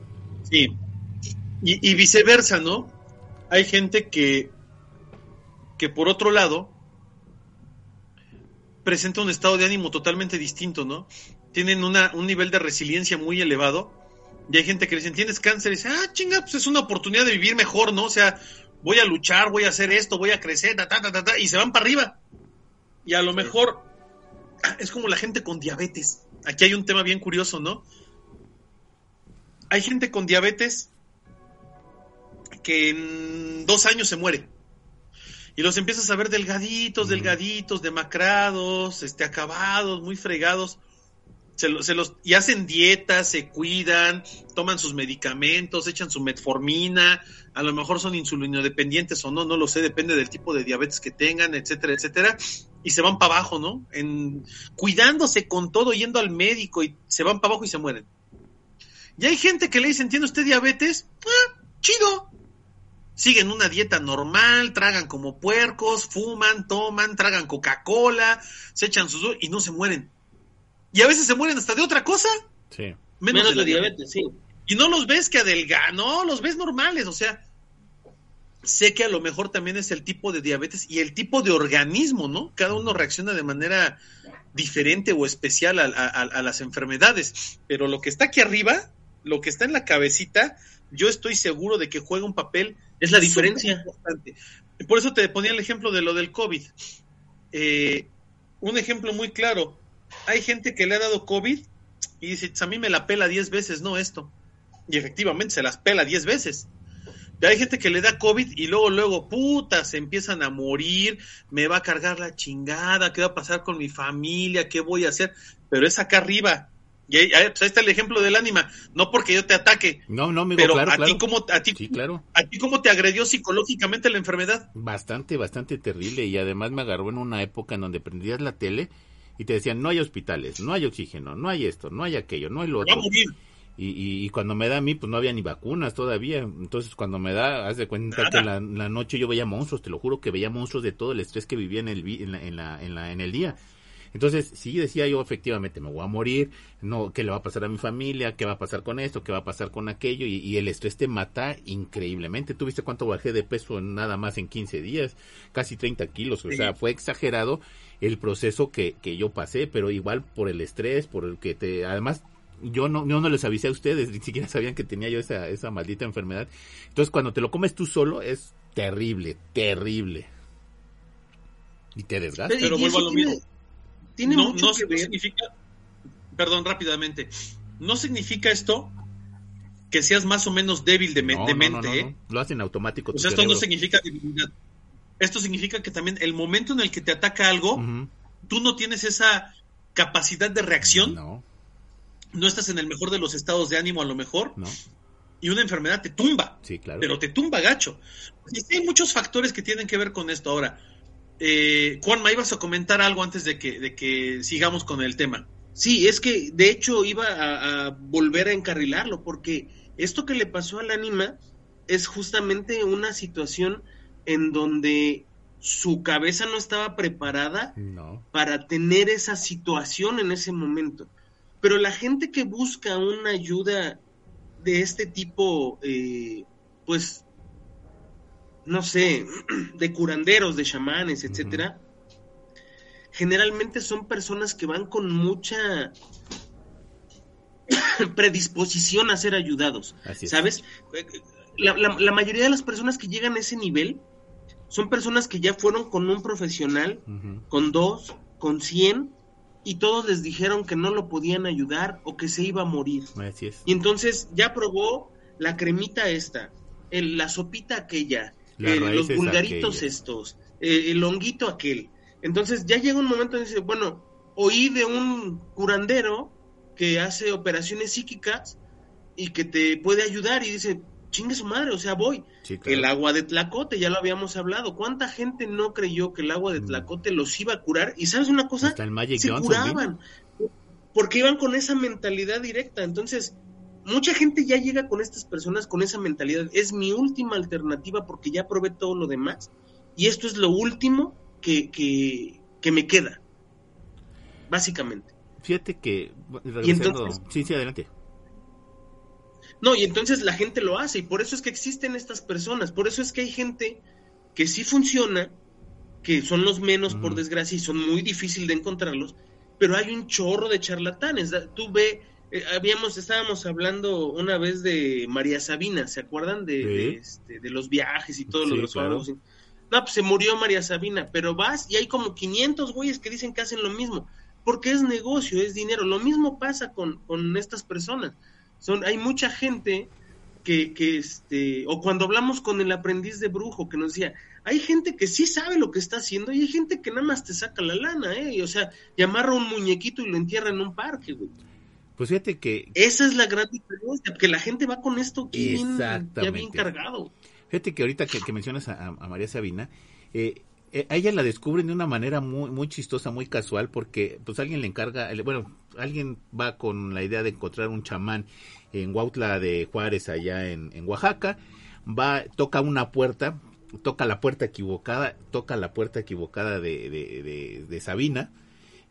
Sí. Y, y viceversa, ¿no? Hay gente que, que por otro lado, presenta un estado de ánimo totalmente distinto, ¿no? Tienen una, un nivel de resiliencia muy elevado. Y hay gente que le dicen, tienes cáncer, y dice, ah, chinga, pues es una oportunidad de vivir mejor, ¿no? O sea, voy a luchar, voy a hacer esto, voy a crecer, ta, ta, ta, ta, ta, y se van para arriba. Y a lo mejor es como la gente con diabetes. Aquí hay un tema bien curioso, ¿no? Hay gente con diabetes que en dos años se muere. Y los empiezas a ver delgaditos, delgaditos, demacrados, este, acabados, muy fregados. Se, lo- se los, y hacen dietas, se cuidan, toman sus medicamentos, echan su metformina, a lo mejor son insulinodependientes o no, no lo sé, depende del tipo de diabetes que tengan, etcétera, etcétera, y se van para abajo, ¿no? En, cuidándose con todo, yendo al médico y se van para abajo y se mueren. Y hay gente que le dicen, ¿tiene usted diabetes? Ah, chido. Siguen una dieta normal, tragan como puercos, fuman, toman, tragan Coca-Cola, se echan sus... y no se mueren. Y a veces se mueren hasta de otra cosa. Sí. Menos, Menos de la de diabetes, sí. y no los ves que adelgan, no, los ves normales, o sea, sé que a lo mejor también es el tipo de diabetes y el tipo de organismo, ¿no? Cada uno reacciona de manera diferente o especial a, a- a- las enfermedades, pero lo que está aquí arriba, lo que está en la cabecita, yo estoy seguro de que juega un papel Es la diferencia. importante. Por eso te ponía el ejemplo de lo del COVID. Eh, un ejemplo muy claro, hay gente que le ha dado COVID y dice, "Pues, a mí me la pela 10 veces, no esto. Y efectivamente se las pela 10 veces. Hay gente que le da COVID y luego, luego, puta, se empiezan a morir, me va a cargar la chingada, ¿qué va a pasar con mi familia? ¿Qué voy a hacer? Pero es acá arriba. Y ahí, pues ahí está el ejemplo del ánima. No porque yo te ataque. No, no, amigo, pero claro, a claro. ti cómo a ti, Sí, claro. a ti cómo te agredió psicológicamente la enfermedad. Bastante, bastante terrible. Y además me agarró en una época en donde prendías la tele y te decían, no hay hospitales, no hay oxígeno, no hay esto, no hay aquello, no hay lo Va a otro. morir. Y, y, y cuando me da a mí, pues no había ni vacunas todavía. Entonces, cuando me da, haz de cuenta que la, la noche yo veía monstruos, te lo juro que veía monstruos de todo el estrés que vivía en el, en la, en la, en la- en el día. Entonces, sí decía yo, efectivamente, me voy a morir, no, ¿qué le va a pasar a mi familia? ¿Qué va a pasar con esto? ¿Qué va a pasar con aquello? Y, y el estrés te mata increíblemente. ¿Tú viste cuánto bajé de peso nada más en 15 días? Casi 30 kilos. O sea, fue exagerado el proceso que, que yo pasé, pero igual por el estrés, por el que te, además, yo no, yo no les avisé a ustedes, ni siquiera sabían que tenía yo esa, esa maldita enfermedad. Entonces, cuando te lo comes tú solo, es terrible, terrible. Y te desgasta. Pero vuelvo a lo tiene, mismo. tiene no, mucho no, que no ver. significa, perdón, rápidamente, no significa esto que seas más o menos débil de, me- No, de no, mente, no, no, ¿eh? no. Lo hacen automático. Sea, esto no significa debilidad. Esto significa que también el momento en el que te ataca algo, tú no tienes esa capacidad de reacción, no. No, estás en el mejor de los estados de ánimo a lo mejor, no. y una enfermedad te tumba, Sí, claro. pero te tumba gacho. Y sí hay muchos factores que tienen que ver con esto. Ahora, eh, Juanma, ibas a comentar algo antes de que, de que sigamos con el tema. Sí, es que de hecho iba a, a volver a encarrilarlo, porque esto que le pasó al ánima es justamente una situación en donde su cabeza no estaba preparada No. para tener esa situación en ese momento. Pero la gente que busca una ayuda de este tipo, eh, pues, no sé, de curanderos, de chamanes, etcétera, generalmente son personas que van con mucha predisposición a ser ayudados, Así es. ¿sabes? La, la- la mayoría de las personas que llegan a ese nivel son personas que ya fueron con un profesional, con dos, con cien, y todos les dijeron que no lo podían ayudar o que se iba a morir. Así es. Y entonces ya probó la cremita esta, el- la sopita aquella, eh, los vulgaritos aquellas. estos, eh, el honguito aquel. Entonces ya llega un momento en que dice, bueno, oí de un curandero que hace operaciones psíquicas y que te puede ayudar y dice, chingue su madre, o sea, voy. Sí, claro. El agua de Tlacote, ya lo habíamos hablado. ¿Cuánta gente no creyó que el agua de Mm. Tlacote los iba a curar? Y sabes una cosa, Hasta el Magic se Johnson, curaban porque iban con esa mentalidad directa. Entonces, mucha gente ya llega con estas personas con esa mentalidad. Es mi última alternativa porque ya probé todo lo demás y esto es lo último que, que, que me queda, básicamente. Fíjate que, regresando... entonces- Sí, sí, adelante. No, y entonces la gente lo hace y por eso es que existen estas personas, por eso es que hay gente que sí funciona, que son los menos por desgracia y son muy difícil de encontrarlos, pero hay un chorro de charlatanes. Tú ve, eh, habíamos, estábamos hablando una vez de María Sabina, ¿se acuerdan de, Sí. de, este, de los viajes y todo lo de los claro. No, pues se murió María Sabina, pero vas y hay como 500 güeyes que dicen que hacen lo mismo, porque es negocio, es dinero. Lo mismo pasa con, con estas personas. Son, hay mucha gente que, que este, o cuando hablamos con el aprendiz de brujo que nos decía, hay gente que sí sabe lo que está haciendo y hay gente que nada más te saca la lana, ¿eh? Y, o sea, y amarra un muñequito y lo entierra en un parque, güey. Pues fíjate que, Esa es la gran diferencia, que la gente va con esto aquí bien, ya bien cargado. fíjate que ahorita que, que mencionas a, a María Sabina, eh, eh, a ella la descubren de una manera muy muy chistosa, muy casual, porque pues alguien le encarga, bueno, alguien va con la idea de encontrar un chamán en Huautla de Juárez, allá en, en Oaxaca, va, toca una puerta, toca la puerta equivocada, toca la puerta equivocada de, de, de, de Sabina,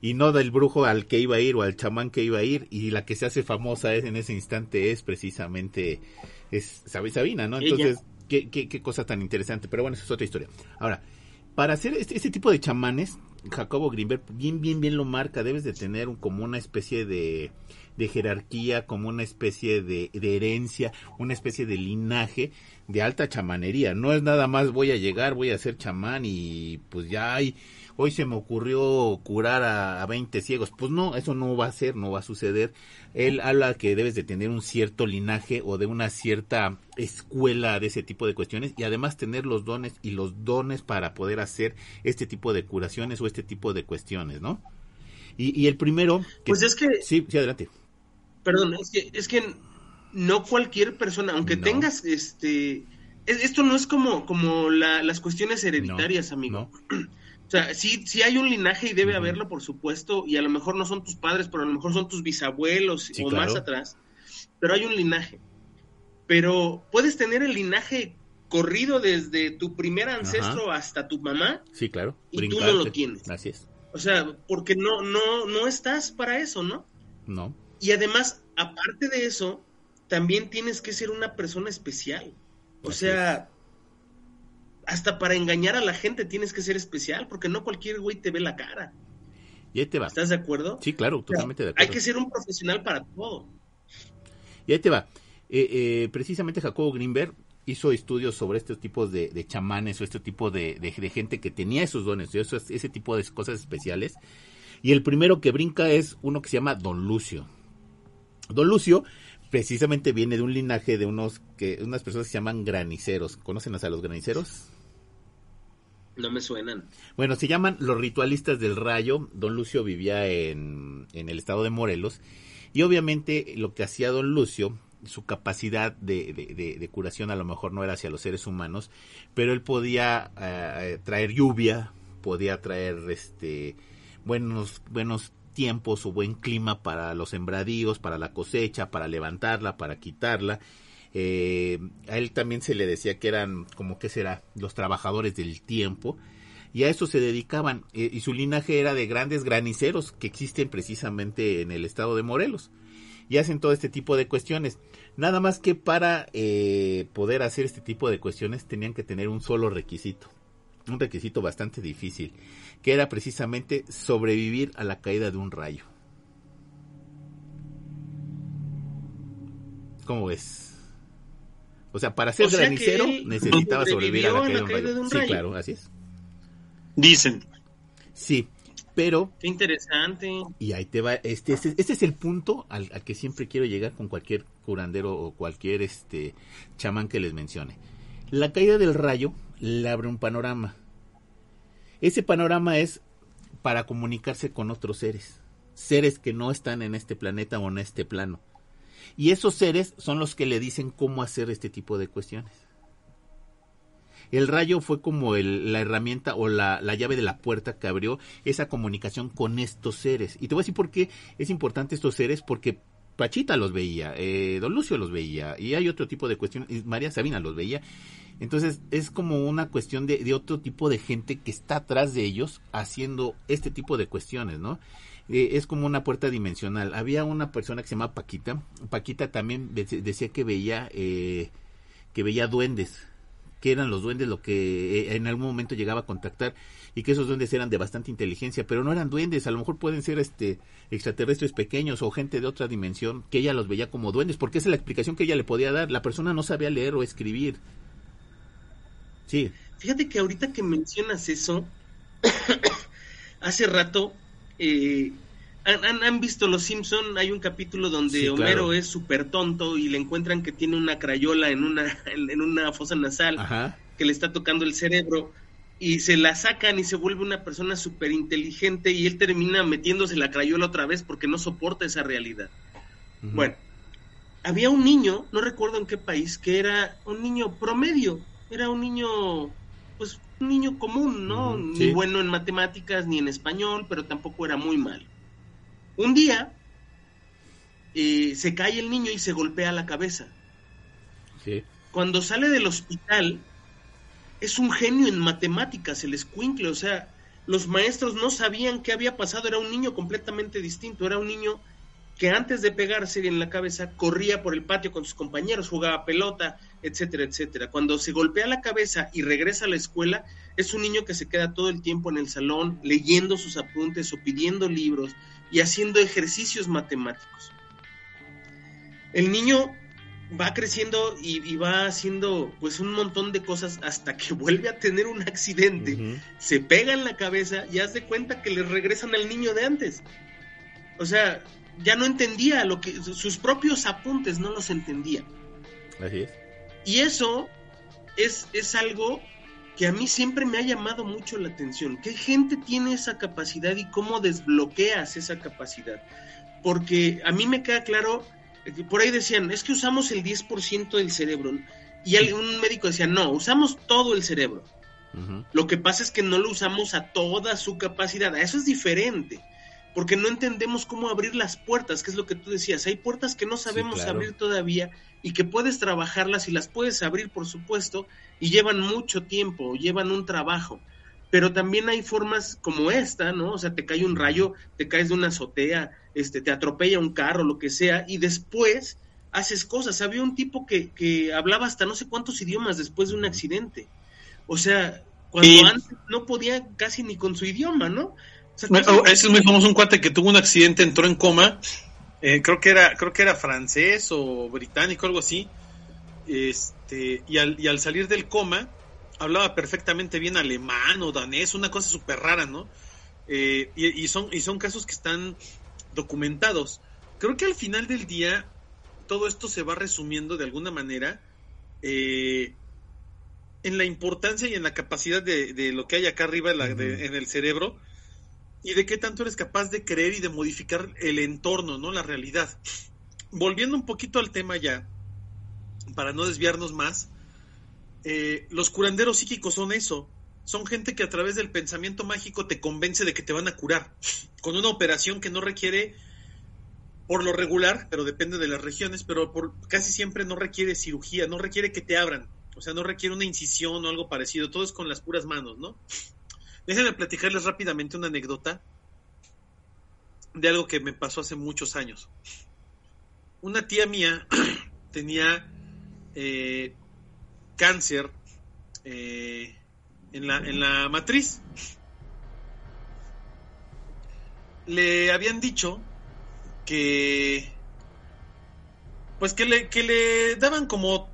y no del brujo al que iba a ir o al chamán que iba a ir, y la que se hace famosa es, en ese instante es precisamente es Sabi- Sabina, ¿no? Entonces, qué, qué, qué cosa tan interesante, pero bueno, eso es otra historia. Ahora, para hacer este, este tipo de chamanes, Jacobo Greenberg bien, bien, bien lo marca, debes de tener un, como una especie de, de jerarquía, como una especie de, de herencia, una especie de linaje de alta chamanería. No es nada más voy a llegar, voy a ser chamán y pues ya hay hoy se me ocurrió curar a, a 20 ciegos. Pues no, eso no va a ser, no va a suceder. Él habla que debes de tener un cierto linaje o de una cierta escuela de ese tipo de cuestiones y además tener los dones y los dones para poder hacer este tipo de curaciones o este tipo de cuestiones, ¿no? Y, y el primero... Pues es que... Sí, sí, adelante. Perdón, es que, es que no cualquier persona, aunque No. tengas este... es- Esto no es como, como la- las cuestiones hereditarias, No, amigo. no. O sea, sí, sí hay un linaje y debe haberlo, por supuesto, y a lo mejor no son tus padres, pero a lo mejor son tus bisabuelos Sí, o claro. más atrás, pero hay un linaje. Pero puedes tener el linaje corrido desde tu primer ancestro hasta tu mamá, Sí, claro. Y tú no lo tienes. Así es. o sea, porque no, no, no estás para eso, ¿no? No. Y además, aparte de eso, también tienes que ser una persona especial. O Así sea, hasta para engañar a la gente tienes que ser especial, porque no cualquier güey te ve la cara. Y ahí te va. ¿Estás de acuerdo? Sí, claro, O sea, totalmente de acuerdo. Hay que ser un profesional para todo. Y ahí te va. Eh, eh, precisamente Jacobo Greenberg hizo estudios sobre estos tipos de, de chamanes o este tipo de, de- de gente que tenía esos dones, esos- ese tipo de cosas especiales. Y el primero que brinca es uno que se llama Don Lucio. Don Lucio precisamente viene de un linaje de unos que unas personas que se llaman graniceros. ¿Conocen a los graniceros? No me suenan. Bueno, se llaman los ritualistas del rayo. Don Lucio vivía en, en el estado de Morelos. Y obviamente lo que hacía Don Lucio, su capacidad de, de- curación a lo mejor no era hacia los seres humanos, pero él podía eh, traer lluvia, podía traer este buenos, buenos tiempos o buen clima para los sembradíos, para la cosecha, para levantarla, para quitarla. Eh, a él también se le decía que eran, como que será, los trabajadores del tiempo. Y a eso se dedicaban. eh, y su linaje era de grandes graniceros que existen precisamente en el estado de Morelos. Y hacen todo este tipo de cuestiones. Nada más que para eh, poder hacer este tipo de cuestiones tenían que tener un solo requisito. Un requisito bastante difícil. Que era precisamente sobrevivir a la caída de un rayo. ¿Cómo ves? O sea, para ser O sea que granicero necesitaba sobrevivir a la caída, de un rayo. Sí, rayo. claro, así es. Dicen. Sí, pero Qué interesante. y ahí te va, este, este, este es el punto al, al que siempre quiero llegar con cualquier curandero o cualquier este chamán que les mencione. La caída del rayo le abre un panorama. Ese panorama es para comunicarse con otros seres, seres que no están en este planeta o en este plano. Y esos seres son los que le dicen cómo hacer este tipo de cuestiones. El rayo fue como el- la herramienta o la, la llave de la puerta que abrió esa comunicación con estos seres. Y te voy a decir por qué es importante estos seres, porque Pachita los veía, eh, Don Lucio los veía, y hay otro tipo de cuestiones, y María Sabina los veía. Entonces es como una cuestión de, de otro tipo de gente que está atrás de ellos haciendo este tipo de cuestiones, ¿no? Eh, es como una puerta dimensional. Había una persona que se llama Paquita. Paquita también de- decía que veía eh, que veía duendes, que eran los duendes lo que eh, en algún momento llegaba a contactar y que esos duendes eran de bastante inteligencia, pero no eran duendes, a lo mejor pueden ser este extraterrestres pequeños o gente de otra dimensión que ella los veía como duendes, porque esa es la explicación que ella le podía dar. La persona no sabía leer o escribir. Sí, Fíjate que ahorita que mencionas eso, hace rato, eh, ¿han, han- han visto Los Simpson? Hay un capítulo donde Sí, Homero claro. es súper tonto y le encuentran que tiene una crayola en una, en, en una fosa nasal ajá. que le está tocando el cerebro y se la sacan y se vuelve una persona súper inteligente y él termina metiéndose la crayola otra vez porque no soporta esa realidad. Bueno, había un niño, no recuerdo en qué país, que era un niño promedio, era un niño, pues niño común, ¿no? Ni bueno en matemáticas ni en español, pero tampoco era muy malo. Un día eh, se cae el niño y se golpea la cabeza. Sí. Cuando sale del hospital, es un genio en matemáticas, el escuincle, o sea, los maestros no sabían qué había pasado, era un niño completamente distinto, era un niño que antes de pegarse en la cabeza corría por el patio con sus compañeros, jugaba pelota, etcétera, etcétera. Cuando se golpea la cabeza y regresa a la escuela, es un niño que se queda todo el tiempo en el salón leyendo sus apuntes o pidiendo libros y haciendo ejercicios matemáticos. El niño va creciendo y, va haciendo pues un montón de cosas hasta que vuelve a tener un accidente, se pega en la cabeza y hace cuenta que le regresan al niño de antes. O sea, ya no entendía lo que sus propios apuntes no los entendía. Así es. Y eso es, es algo que a mí siempre me ha llamado mucho la atención. ¿Qué gente tiene esa capacidad y cómo desbloqueas esa capacidad? Porque a mí me queda claro, eh, por ahí decían, es que usamos el 10% del cerebro. Y un médico decía, no, usamos todo el cerebro. Lo que pasa es que no lo usamos a toda su capacidad. Eso es diferente porque no entendemos cómo abrir las puertas, que es lo que tú decías. Hay puertas que no sabemos abrir todavía y que puedes trabajarlas y las puedes abrir, por supuesto, y llevan mucho tiempo, llevan un trabajo. Pero también hay formas como esta, ¿no? O sea, te cae un rayo, te caes de una azotea, este, te atropella un carro, lo que sea, y después haces cosas. Había un tipo que, que hablaba hasta no sé cuántos idiomas después de un accidente. O sea, cuando antes no podía casi ni con su idioma, ¿no? Ese es muy famoso, un cuate que tuvo un accidente, entró en coma, eh, creo que era, creo que era francés o británico, algo así, este, y al, y al salir del coma, hablaba perfectamente bien alemán o danés, una cosa súper rara, ¿no? Eh, y, son, y son casos que están documentados. Creo que al final del día, todo esto se va resumiendo de alguna manera eh, en la importancia y en la capacidad de, lo que hay acá arriba en el cerebro y de qué tanto eres capaz de creer y de modificar el entorno, ¿no? La realidad. Volviendo un poquito al tema ya, para no desviarnos más, eh, los curanderos psíquicos son eso. Son gente que a través del pensamiento mágico te convence de que te van a curar. Con una operación que no requiere, por lo regular, pero depende de las regiones, pero por, casi siempre no requiere cirugía, no requiere que te abran. O sea, no requiere una incisión o algo parecido. Todo es con las puras manos, ¿no? Déjenme platicarles rápidamente una anécdota de algo que me pasó hace muchos años. Una tía mía tenía eh, cáncer eh, en, la, en la matriz. Le habían dicho que pues que le, que le daban como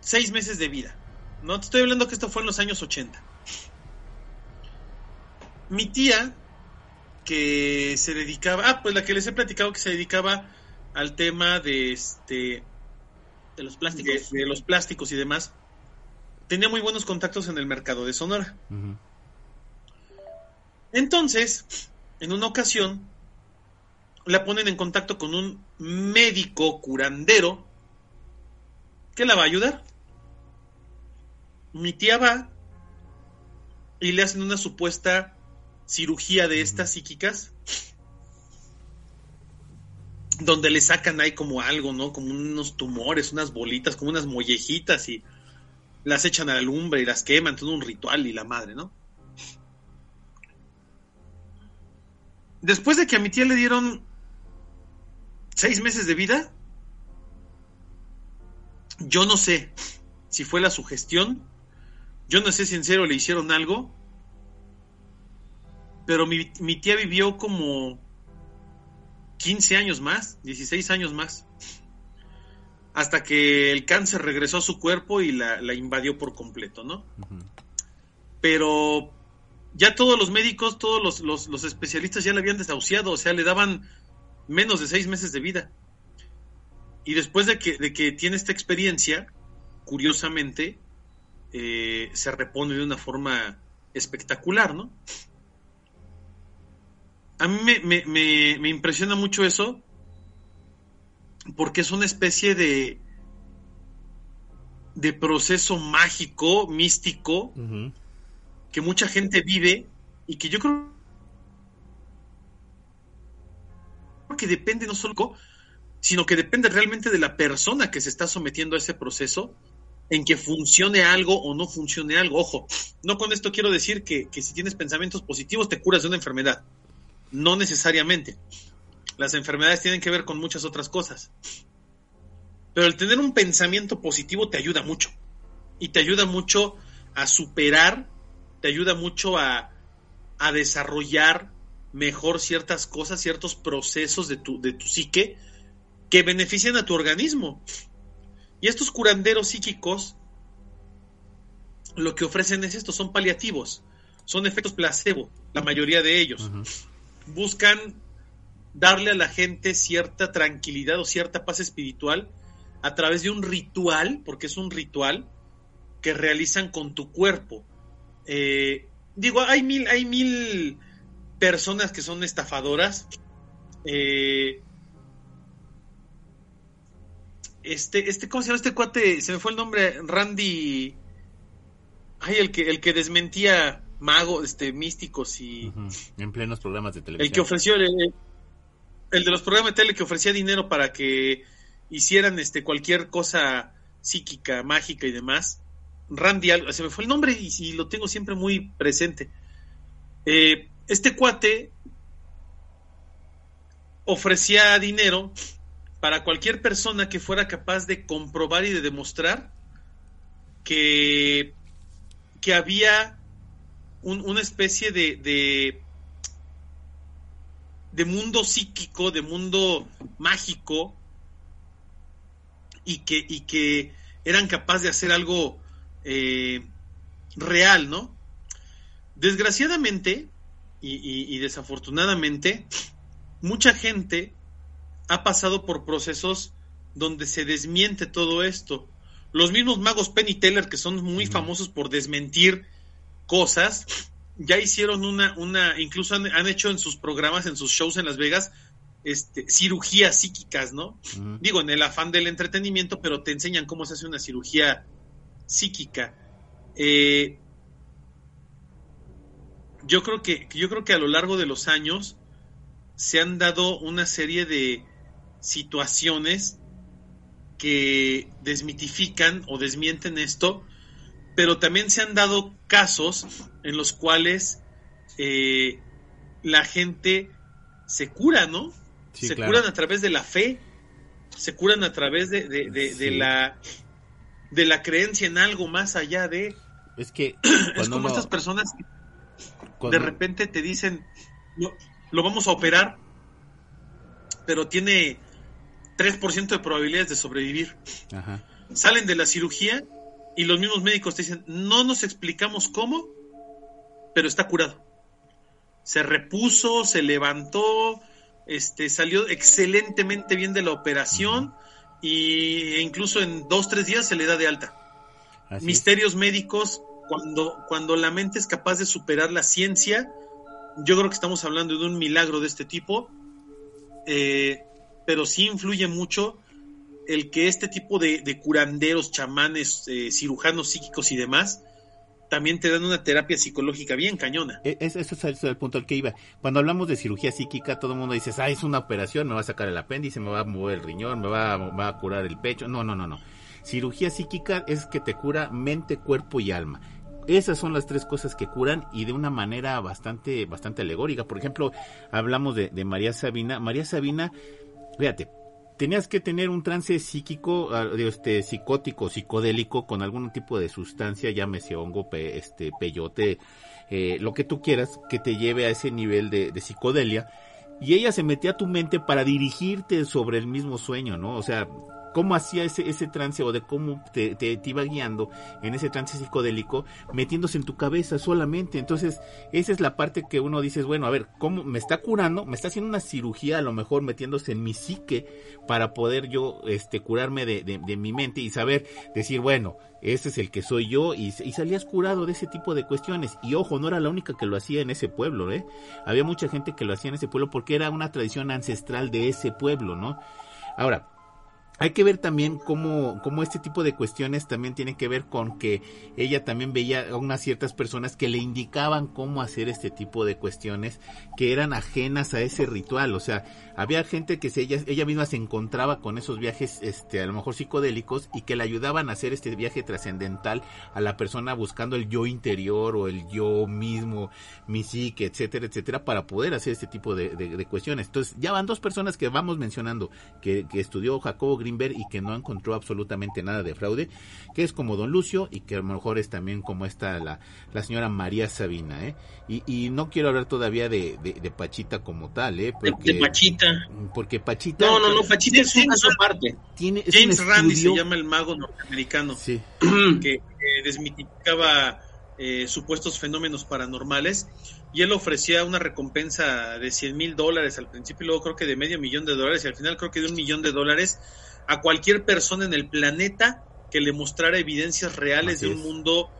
seis meses de vida. No te estoy hablando que esto fue en los años 80 mi tía, que se dedicaba, ah, pues la que les he platicado que se dedicaba al tema de este de los plásticos, de, los plásticos y demás, tenía muy buenos contactos en el mercado de Sonora. Entonces, en una ocasión, la ponen en contacto con un médico curandero que la va a ayudar. Mi tía va y le hacen una supuesta cirugía de estas psíquicas donde le sacan ahí como algo, ¿no? Como unos tumores, unas bolitas, como unas mollejitas y las echan a la lumbre y las queman, todo un ritual y la madre, ¿no? Después de que a mi tía le dieron seis meses de vida, yo no sé si fue la sugestión, yo no sé si en serio le hicieron algo, pero mi, tía vivió como 15 años más, 16 años más, hasta que el cáncer regresó a su cuerpo y la, invadió por completo, ¿no? Pero ya todos los médicos, todos los, los, especialistas ya le habían desahuciado, o sea, le daban menos de seis meses de vida. Y después de que, de que tiene esta experiencia, curiosamente, eh, se repone de una forma espectacular, ¿no? A mí me, impresiona mucho eso porque es una especie de de proceso mágico, místico, que mucha gente vive y que yo creo que depende no solo, sino que depende realmente de la persona que se está sometiendo a ese proceso en que funcione algo o no funcione algo. Ojo, no con esto quiero decir que, que si tienes pensamientos positivos te curas de una enfermedad. No necesariamente. Las enfermedades tienen que ver con muchas otras cosas. Pero el tener un pensamiento positivo te ayuda mucho. Y te ayuda mucho a superar, te ayuda mucho a, a desarrollar mejor ciertas cosas, ciertos procesos de tu, de tu psique que benefician a tu organismo. Y estos curanderos psíquicos lo que ofrecen es esto, son paliativos, son efectos placebo, la mayoría de ellos. Buscan darle a la gente cierta tranquilidad o cierta paz espiritual a través de un ritual, porque es un ritual que realizan con tu cuerpo. Eh, digo, hay mil, hay mil personas que son estafadoras. Eh, este, este, ¿cómo se llama este cuate? Se me fue el nombre, Randy. Ay, el que, el que desmentía magos, este, místicos y. En plenos programas de televisión. El que ofreció el, el, de los programas de tele que ofrecía dinero para que hicieran este cualquier cosa psíquica, mágica y demás. Randy, se me fue el nombre y, lo tengo siempre muy presente. Eh, este cuate ofrecía dinero para cualquier persona que fuera capaz de comprobar y de demostrar que, que había una especie de, de, de mundo psíquico, de mundo mágico, y que, y que eran capaces de hacer algo eh, real, ¿no? Desgraciadamente y, desafortunadamente, mucha gente ha pasado por procesos donde se desmiente todo esto. Los mismos magos Penny y Teller, que son muy famosos por desmentir cosas, ya hicieron una, una incluso han, hecho en sus programas, en sus shows en Las Vegas, este, cirugías psíquicas, ¿no? Digo, en el afán del entretenimiento, pero te enseñan cómo se hace una cirugía psíquica. Eh, yo creo que yo creo que a lo largo de los años se han dado una serie de situaciones que desmitifican o desmienten esto, pero también se han dado casos en los cuales eh, la gente se cura, ¿no? se curan a través de la fe, se curan a través de, de la de la creencia en algo más allá de... Es que... es como estas personas que de repente te dicen, lo, vamos a operar, pero tiene 3% de probabilidades de sobrevivir. Salen de la cirugía y los mismos médicos te dicen, no nos explicamos cómo, pero está curado. Se repuso, se levantó, este, salió excelentemente bien de la operación y incluso en dos, tres días se le da de alta. Misterios médicos, cuando, cuando la mente es capaz de superar la ciencia, yo creo que estamos hablando de un milagro de este tipo, eh, pero sí influye mucho el que este tipo de, curanderos, chamanes, eh, cirujanos psíquicos y demás, también te dan una terapia psicológica bien cañona. E, ese es el, punto al que iba. Cuando hablamos de cirugía psíquica, todo el mundo dice, ah, es una operación, me va a sacar el apéndice, me va a mover el riñón, me va, a curar el pecho. No, no, no, no. Cirugía psíquica es que te cura mente, cuerpo y alma. Esas son las tres cosas que curan y de una manera bastante, bastante alegórica. Por ejemplo, hablamos de, de María Sabina. María Sabina, fíjate, tenías que tener un trance psíquico, ah, este, psicótico, psicodélico, con algún tipo de sustancia, llámese hongo, este, peyote, eh, lo que tú quieras, que te lleve a ese nivel de, de, psicodelia. Y ella se metía a tu mente para dirigirte sobre el mismo sueño, ¿no? O sea, cómo hacía ese, ese trance o de cómo te, te, iba guiando en ese trance psicodélico, metiéndose en tu cabeza solamente. Entonces, esa es la parte que uno dice, bueno, a ver, ¿cómo me está curando? Me está haciendo una cirugía a lo mejor metiéndose en mi psique para poder yo este, curarme de, de, mi mente y saber decir, bueno, ese es el que soy yo y, y, salías curado de ese tipo de cuestiones. Y ojo, no era la única que lo hacía en ese pueblo, ¿eh? Había mucha gente que lo hacía en ese pueblo porque era una tradición ancestral de ese pueblo, ¿no? Ahora, hay que ver también cómo, cómo, este tipo de cuestiones también tienen que ver con que ella también veía a unas ciertas personas que le indicaban cómo hacer este tipo de cuestiones que eran ajenas a ese ritual. O sea, había gente que se, ella, ella misma se encontraba con esos viajes, este, a lo mejor psicodélicos y que le ayudaban a hacer este viaje trascendental a la persona buscando el yo interior o el yo mismo, mi psique, etcétera, etcétera, para poder hacer este tipo de, de, cuestiones. Entonces, ya van dos personas que vamos mencionando, que, que estudió Jacobo Greenberg y que no encontró absolutamente nada de fraude, que es como Don Lucio y que a lo mejor es también como esta la, la señora María Sabina, ¿eh? Y, y no quiero hablar todavía de, de, Pachita como tal, ¿eh? Porque, de, Pachita. Porque Pachita... No, no, no, Pachita es un caso aparte. Tiene, James Randi se llama el mago norteamericano, sí. que, desmitificaba eh, supuestos fenómenos paranormales y él ofrecía una recompensa de 100 mil dólares al principio y luego creo que de medio millón de dólares y al final creo que de un millón de dólares a cualquier persona en el planeta que le mostrara evidencias reales de un mundo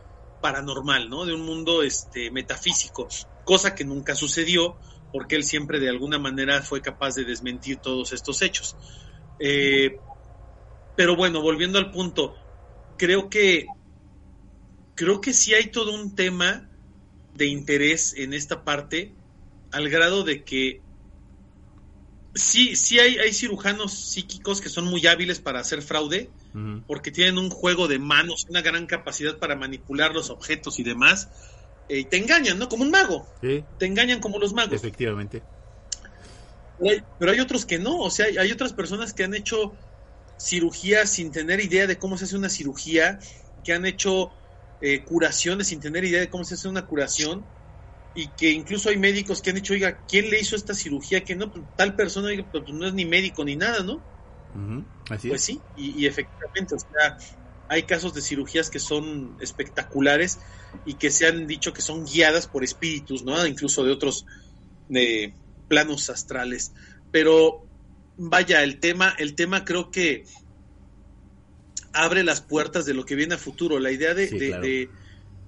paranormal, ¿no? De un mundo este metafísico, cosa que nunca sucedió porque él siempre de alguna manera fue capaz de desmentir todos estos hechos. Eh, pero bueno, volviendo al punto, creo que creo que sí hay todo un tema de interés en esta parte, al grado de que sí, sí hay, hay cirujanos psíquicos que son muy hábiles para hacer fraude, porque tienen un juego de manos, una gran capacidad para manipular los objetos y demás. Eh, y te engañan, ¿no? Como un mago. Te engañan como los magos. Efectivamente. Pero hay, otros que no, o sea, hay, hay otras personas que han hecho cirugía sin tener idea de cómo se hace una cirugía, que han hecho eh, curaciones sin tener idea de cómo se hace una curación y que incluso hay médicos que han dicho, oiga, ¿quién le hizo esta cirugía? Que no, pues, tal persona, pues, pues no es ni médico ni nada, ¿no? pues sí, y, efectivamente, o sea, hay casos de cirugías que son espectaculares y que se han dicho que son guiadas por espíritus, ¿no? Incluso de otros de planos astrales. Pero vaya, el tema, el tema creo que abre las puertas de lo que viene a futuro. La idea de,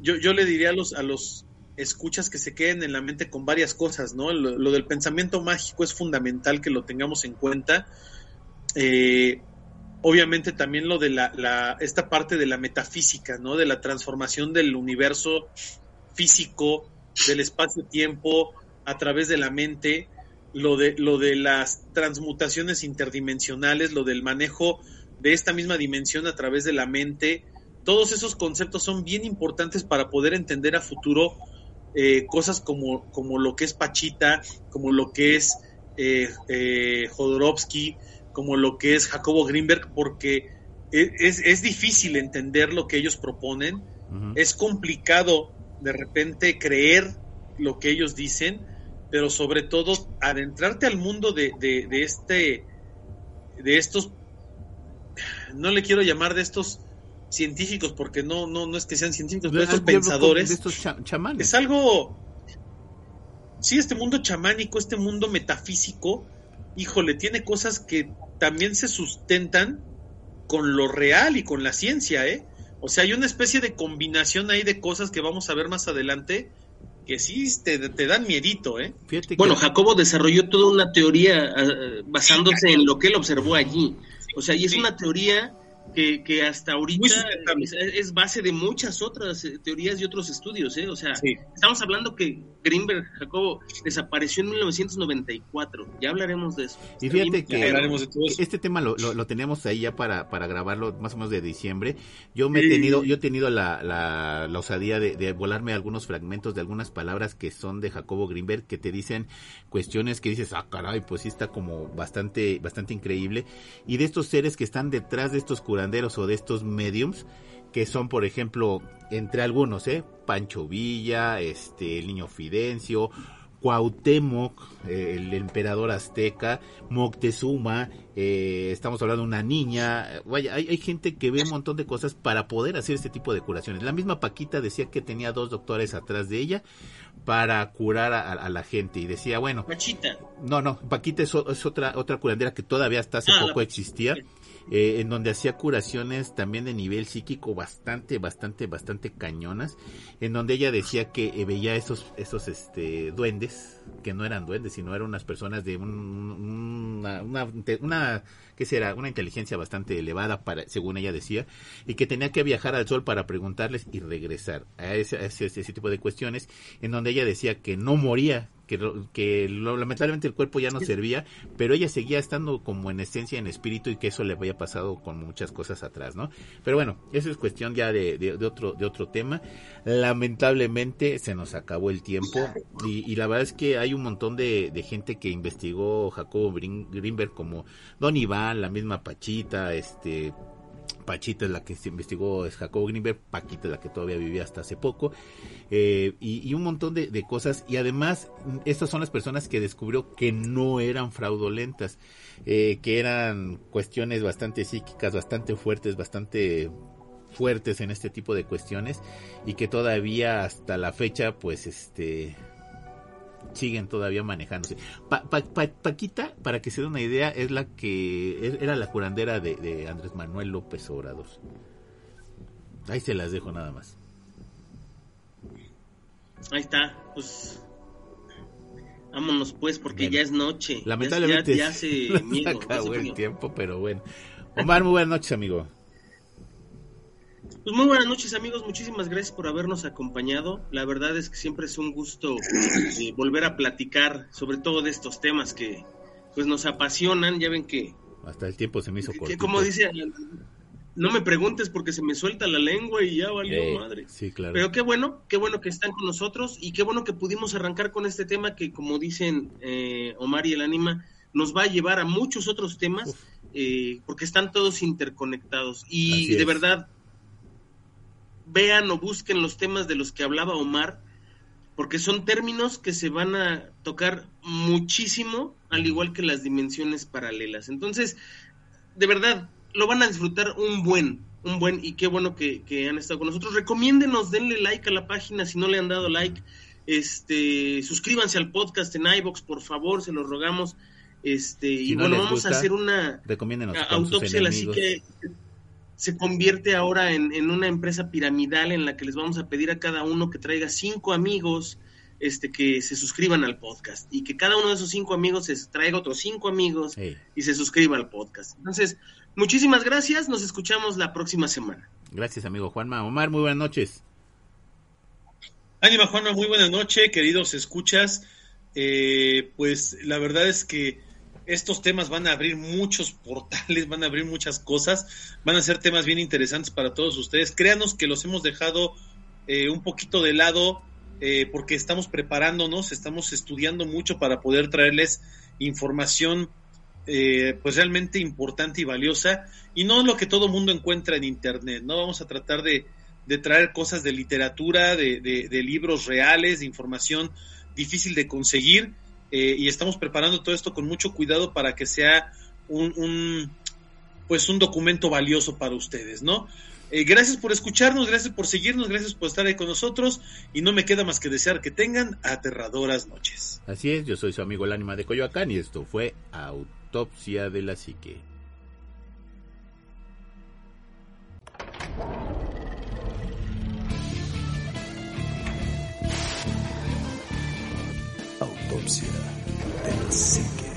yo, yo le diría a los, a los escuchas que se queden en la mente con varias cosas, ¿no? Lo, del pensamiento mágico es fundamental que lo tengamos en cuenta. Eh, obviamente también lo de la, la, esta parte de la metafísica, ¿no? De la transformación del universo físico, del espacio-tiempo a través de la mente, lo de, lo de las transmutaciones interdimensionales, lo del manejo de esta misma dimensión a través de la mente. Todos esos conceptos son bien importantes para poder entender a futuro eh, cosas como, como lo que es Pachita, como lo que es eh, eh, Jodorowsky, como lo que es Jacobo Greenberg, porque e, es, es difícil entender lo que ellos proponen, es complicado de repente creer lo que ellos dicen, pero sobre todo adentrarte al mundo de, de, de este de estos no le quiero llamar de estos científicos porque no no no es que sean científicos, pero estos pensadores. estos chamanes. Es algo Sí, este mundo chamánico, este mundo metafísico, híjole, tiene cosas que también se sustentan con lo real y con la ciencia, ¿eh? O sea, hay una especie de combinación ahí de cosas que vamos a ver más adelante que sí te, dan miedito, ¿eh? bueno, Jacobo desarrolló toda una teoría eh, basándose en lo que él observó allí. O sea, y es una teoría que, que hasta ahorita es, base de muchas otras eh, teorías y otros estudios, ¿eh? O sea, estamos hablando que Greenberg, Jacobo, desapareció en 1994. Ya hablaremos de eso. Y fíjate que este tema lo, lo, tenemos ahí ya para, para grabarlo más o menos de diciembre. Yo me he tenido, yo he tenido la, la, osadía de, de, volarme algunos fragmentos de algunas palabras que son de Jacobo Greenberg que te dicen cuestiones que dices, ah, caray, pues sí está como bastante, bastante increíble. Y de estos seres que están detrás de estos curanderos o de estos mediums, que son, por ejemplo, entre algunos, ¿eh? Pancho Villa, este, el niño Fidencio, Cuauhtémoc, eh, el emperador azteca, Moctezuma, eh, estamos hablando de una niña, vaya, hay, hay, gente que ve un montón de cosas para poder hacer este tipo de curaciones. La misma Paquita decía que tenía dos doctores atrás de ella para curar a, la gente y decía, bueno, Pachita. no, no, Paquita es, otra otra curandera que todavía hasta hace ah, poco existía. Eh, en donde hacía curaciones también de nivel psíquico bastante, bastante, bastante cañonas, en donde ella decía que eh, veía esos, esos este, duendes, que no eran duendes, sino eran unas personas de una, una, una, ¿qué será? Una inteligencia bastante elevada, para, según ella decía, y que tenía que viajar al sol para preguntarles y regresar a ese, ese, ese tipo de cuestiones, en donde ella decía que no moría, que, que lamentablemente el cuerpo ya no servía, pero ella seguía estando como en esencia, en espíritu y que eso le había pasado con muchas cosas atrás, ¿no? Pero bueno, eso es cuestión ya de, de, otro, de otro tema. Lamentablemente se nos acabó el tiempo y, y la verdad es que hay un montón de, de gente que investigó Jacobo Greenberg como Don Iván, la misma Pachita, este Pachita es la que se investigó, es Jacobo Greenberg, Paquita es la que todavía vivía hasta hace poco, eh, y, un montón de, cosas. Y además, estas son las personas que descubrió que no eran fraudulentas, eh, que eran cuestiones bastante psíquicas, bastante fuertes, bastante fuertes en este tipo de cuestiones, y que todavía hasta la fecha, pues, este, siguen todavía manejándose. Paquita, para que se dé una idea, es la que era la curandera de, Andrés Manuel López Obrador. Ahí se las dejo nada más. Ahí está, pues vámonos pues porque ya es noche. Lamentablemente ya, se acabó el tiempo, pero bueno. Omar, muy buenas noches, amigo. Pues muy buenas noches amigos, muchísimas gracias por habernos acompañado. La verdad es que siempre es un gusto eh, volver a platicar sobre todo de estos temas que pues nos apasionan. Ya ven que... Hasta el tiempo se me hizo corto. Como dice, no me preguntes porque se me suelta la lengua y ya valió eh, madre. Sí, claro. Pero qué bueno, qué bueno que están con nosotros y qué bueno que pudimos arrancar con este tema que como dicen eh, Omar y el Anima, nos va a llevar a muchos otros temas porque están todos interconectados. Y de verdad vean o busquen los temas de los que hablaba Omar, porque son términos que se van a tocar muchísimo, al igual que las dimensiones paralelas. Entonces, de verdad, lo van a disfrutar un buen, un buen, y qué bueno que, han estado con nosotros. Recomiéndenos, denle like a la página si no le han dado like. Este, suscríbanse al podcast en iBox, por favor, se los rogamos. Este, y bueno, vamos a hacer una autopsia la psique se convierte ahora en, una empresa piramidal en la que les vamos a pedir a cada uno que traiga cinco amigos este, que se suscriban al podcast y que cada uno de esos cinco amigos se traiga otros cinco amigos y se suscriba al podcast. Entonces, muchísimas gracias, nos escuchamos la próxima semana. Gracias, amigo Juanma. Omar, muy buenas noches. Ánima, Juanma, muy buenas noches, queridos escuchas. Eh, pues la verdad es que estos temas van a abrir muchos portales, van a abrir muchas cosas, van a ser temas bien interesantes para todos ustedes. Créanos que los hemos dejado eh, un poquito de lado eh, porque estamos preparándonos, estamos estudiando mucho para poder traerles información eh, pues realmente importante y valiosa y no lo que todo mundo encuentra en internet, ¿no? Vamos a tratar de, traer cosas de literatura, de, de libros reales, de información difícil de conseguir eh, y estamos preparando todo esto con mucho cuidado para que sea un, pues un documento valioso para ustedes, ¿no? Eh, gracias por escucharnos, gracias por seguirnos, gracias por estar ahí con nosotros y no me queda más que desear que tengan aterradoras noches. Así es, yo soy su amigo el ánima de Coyoacán y esto fue Autopsia de la Psique.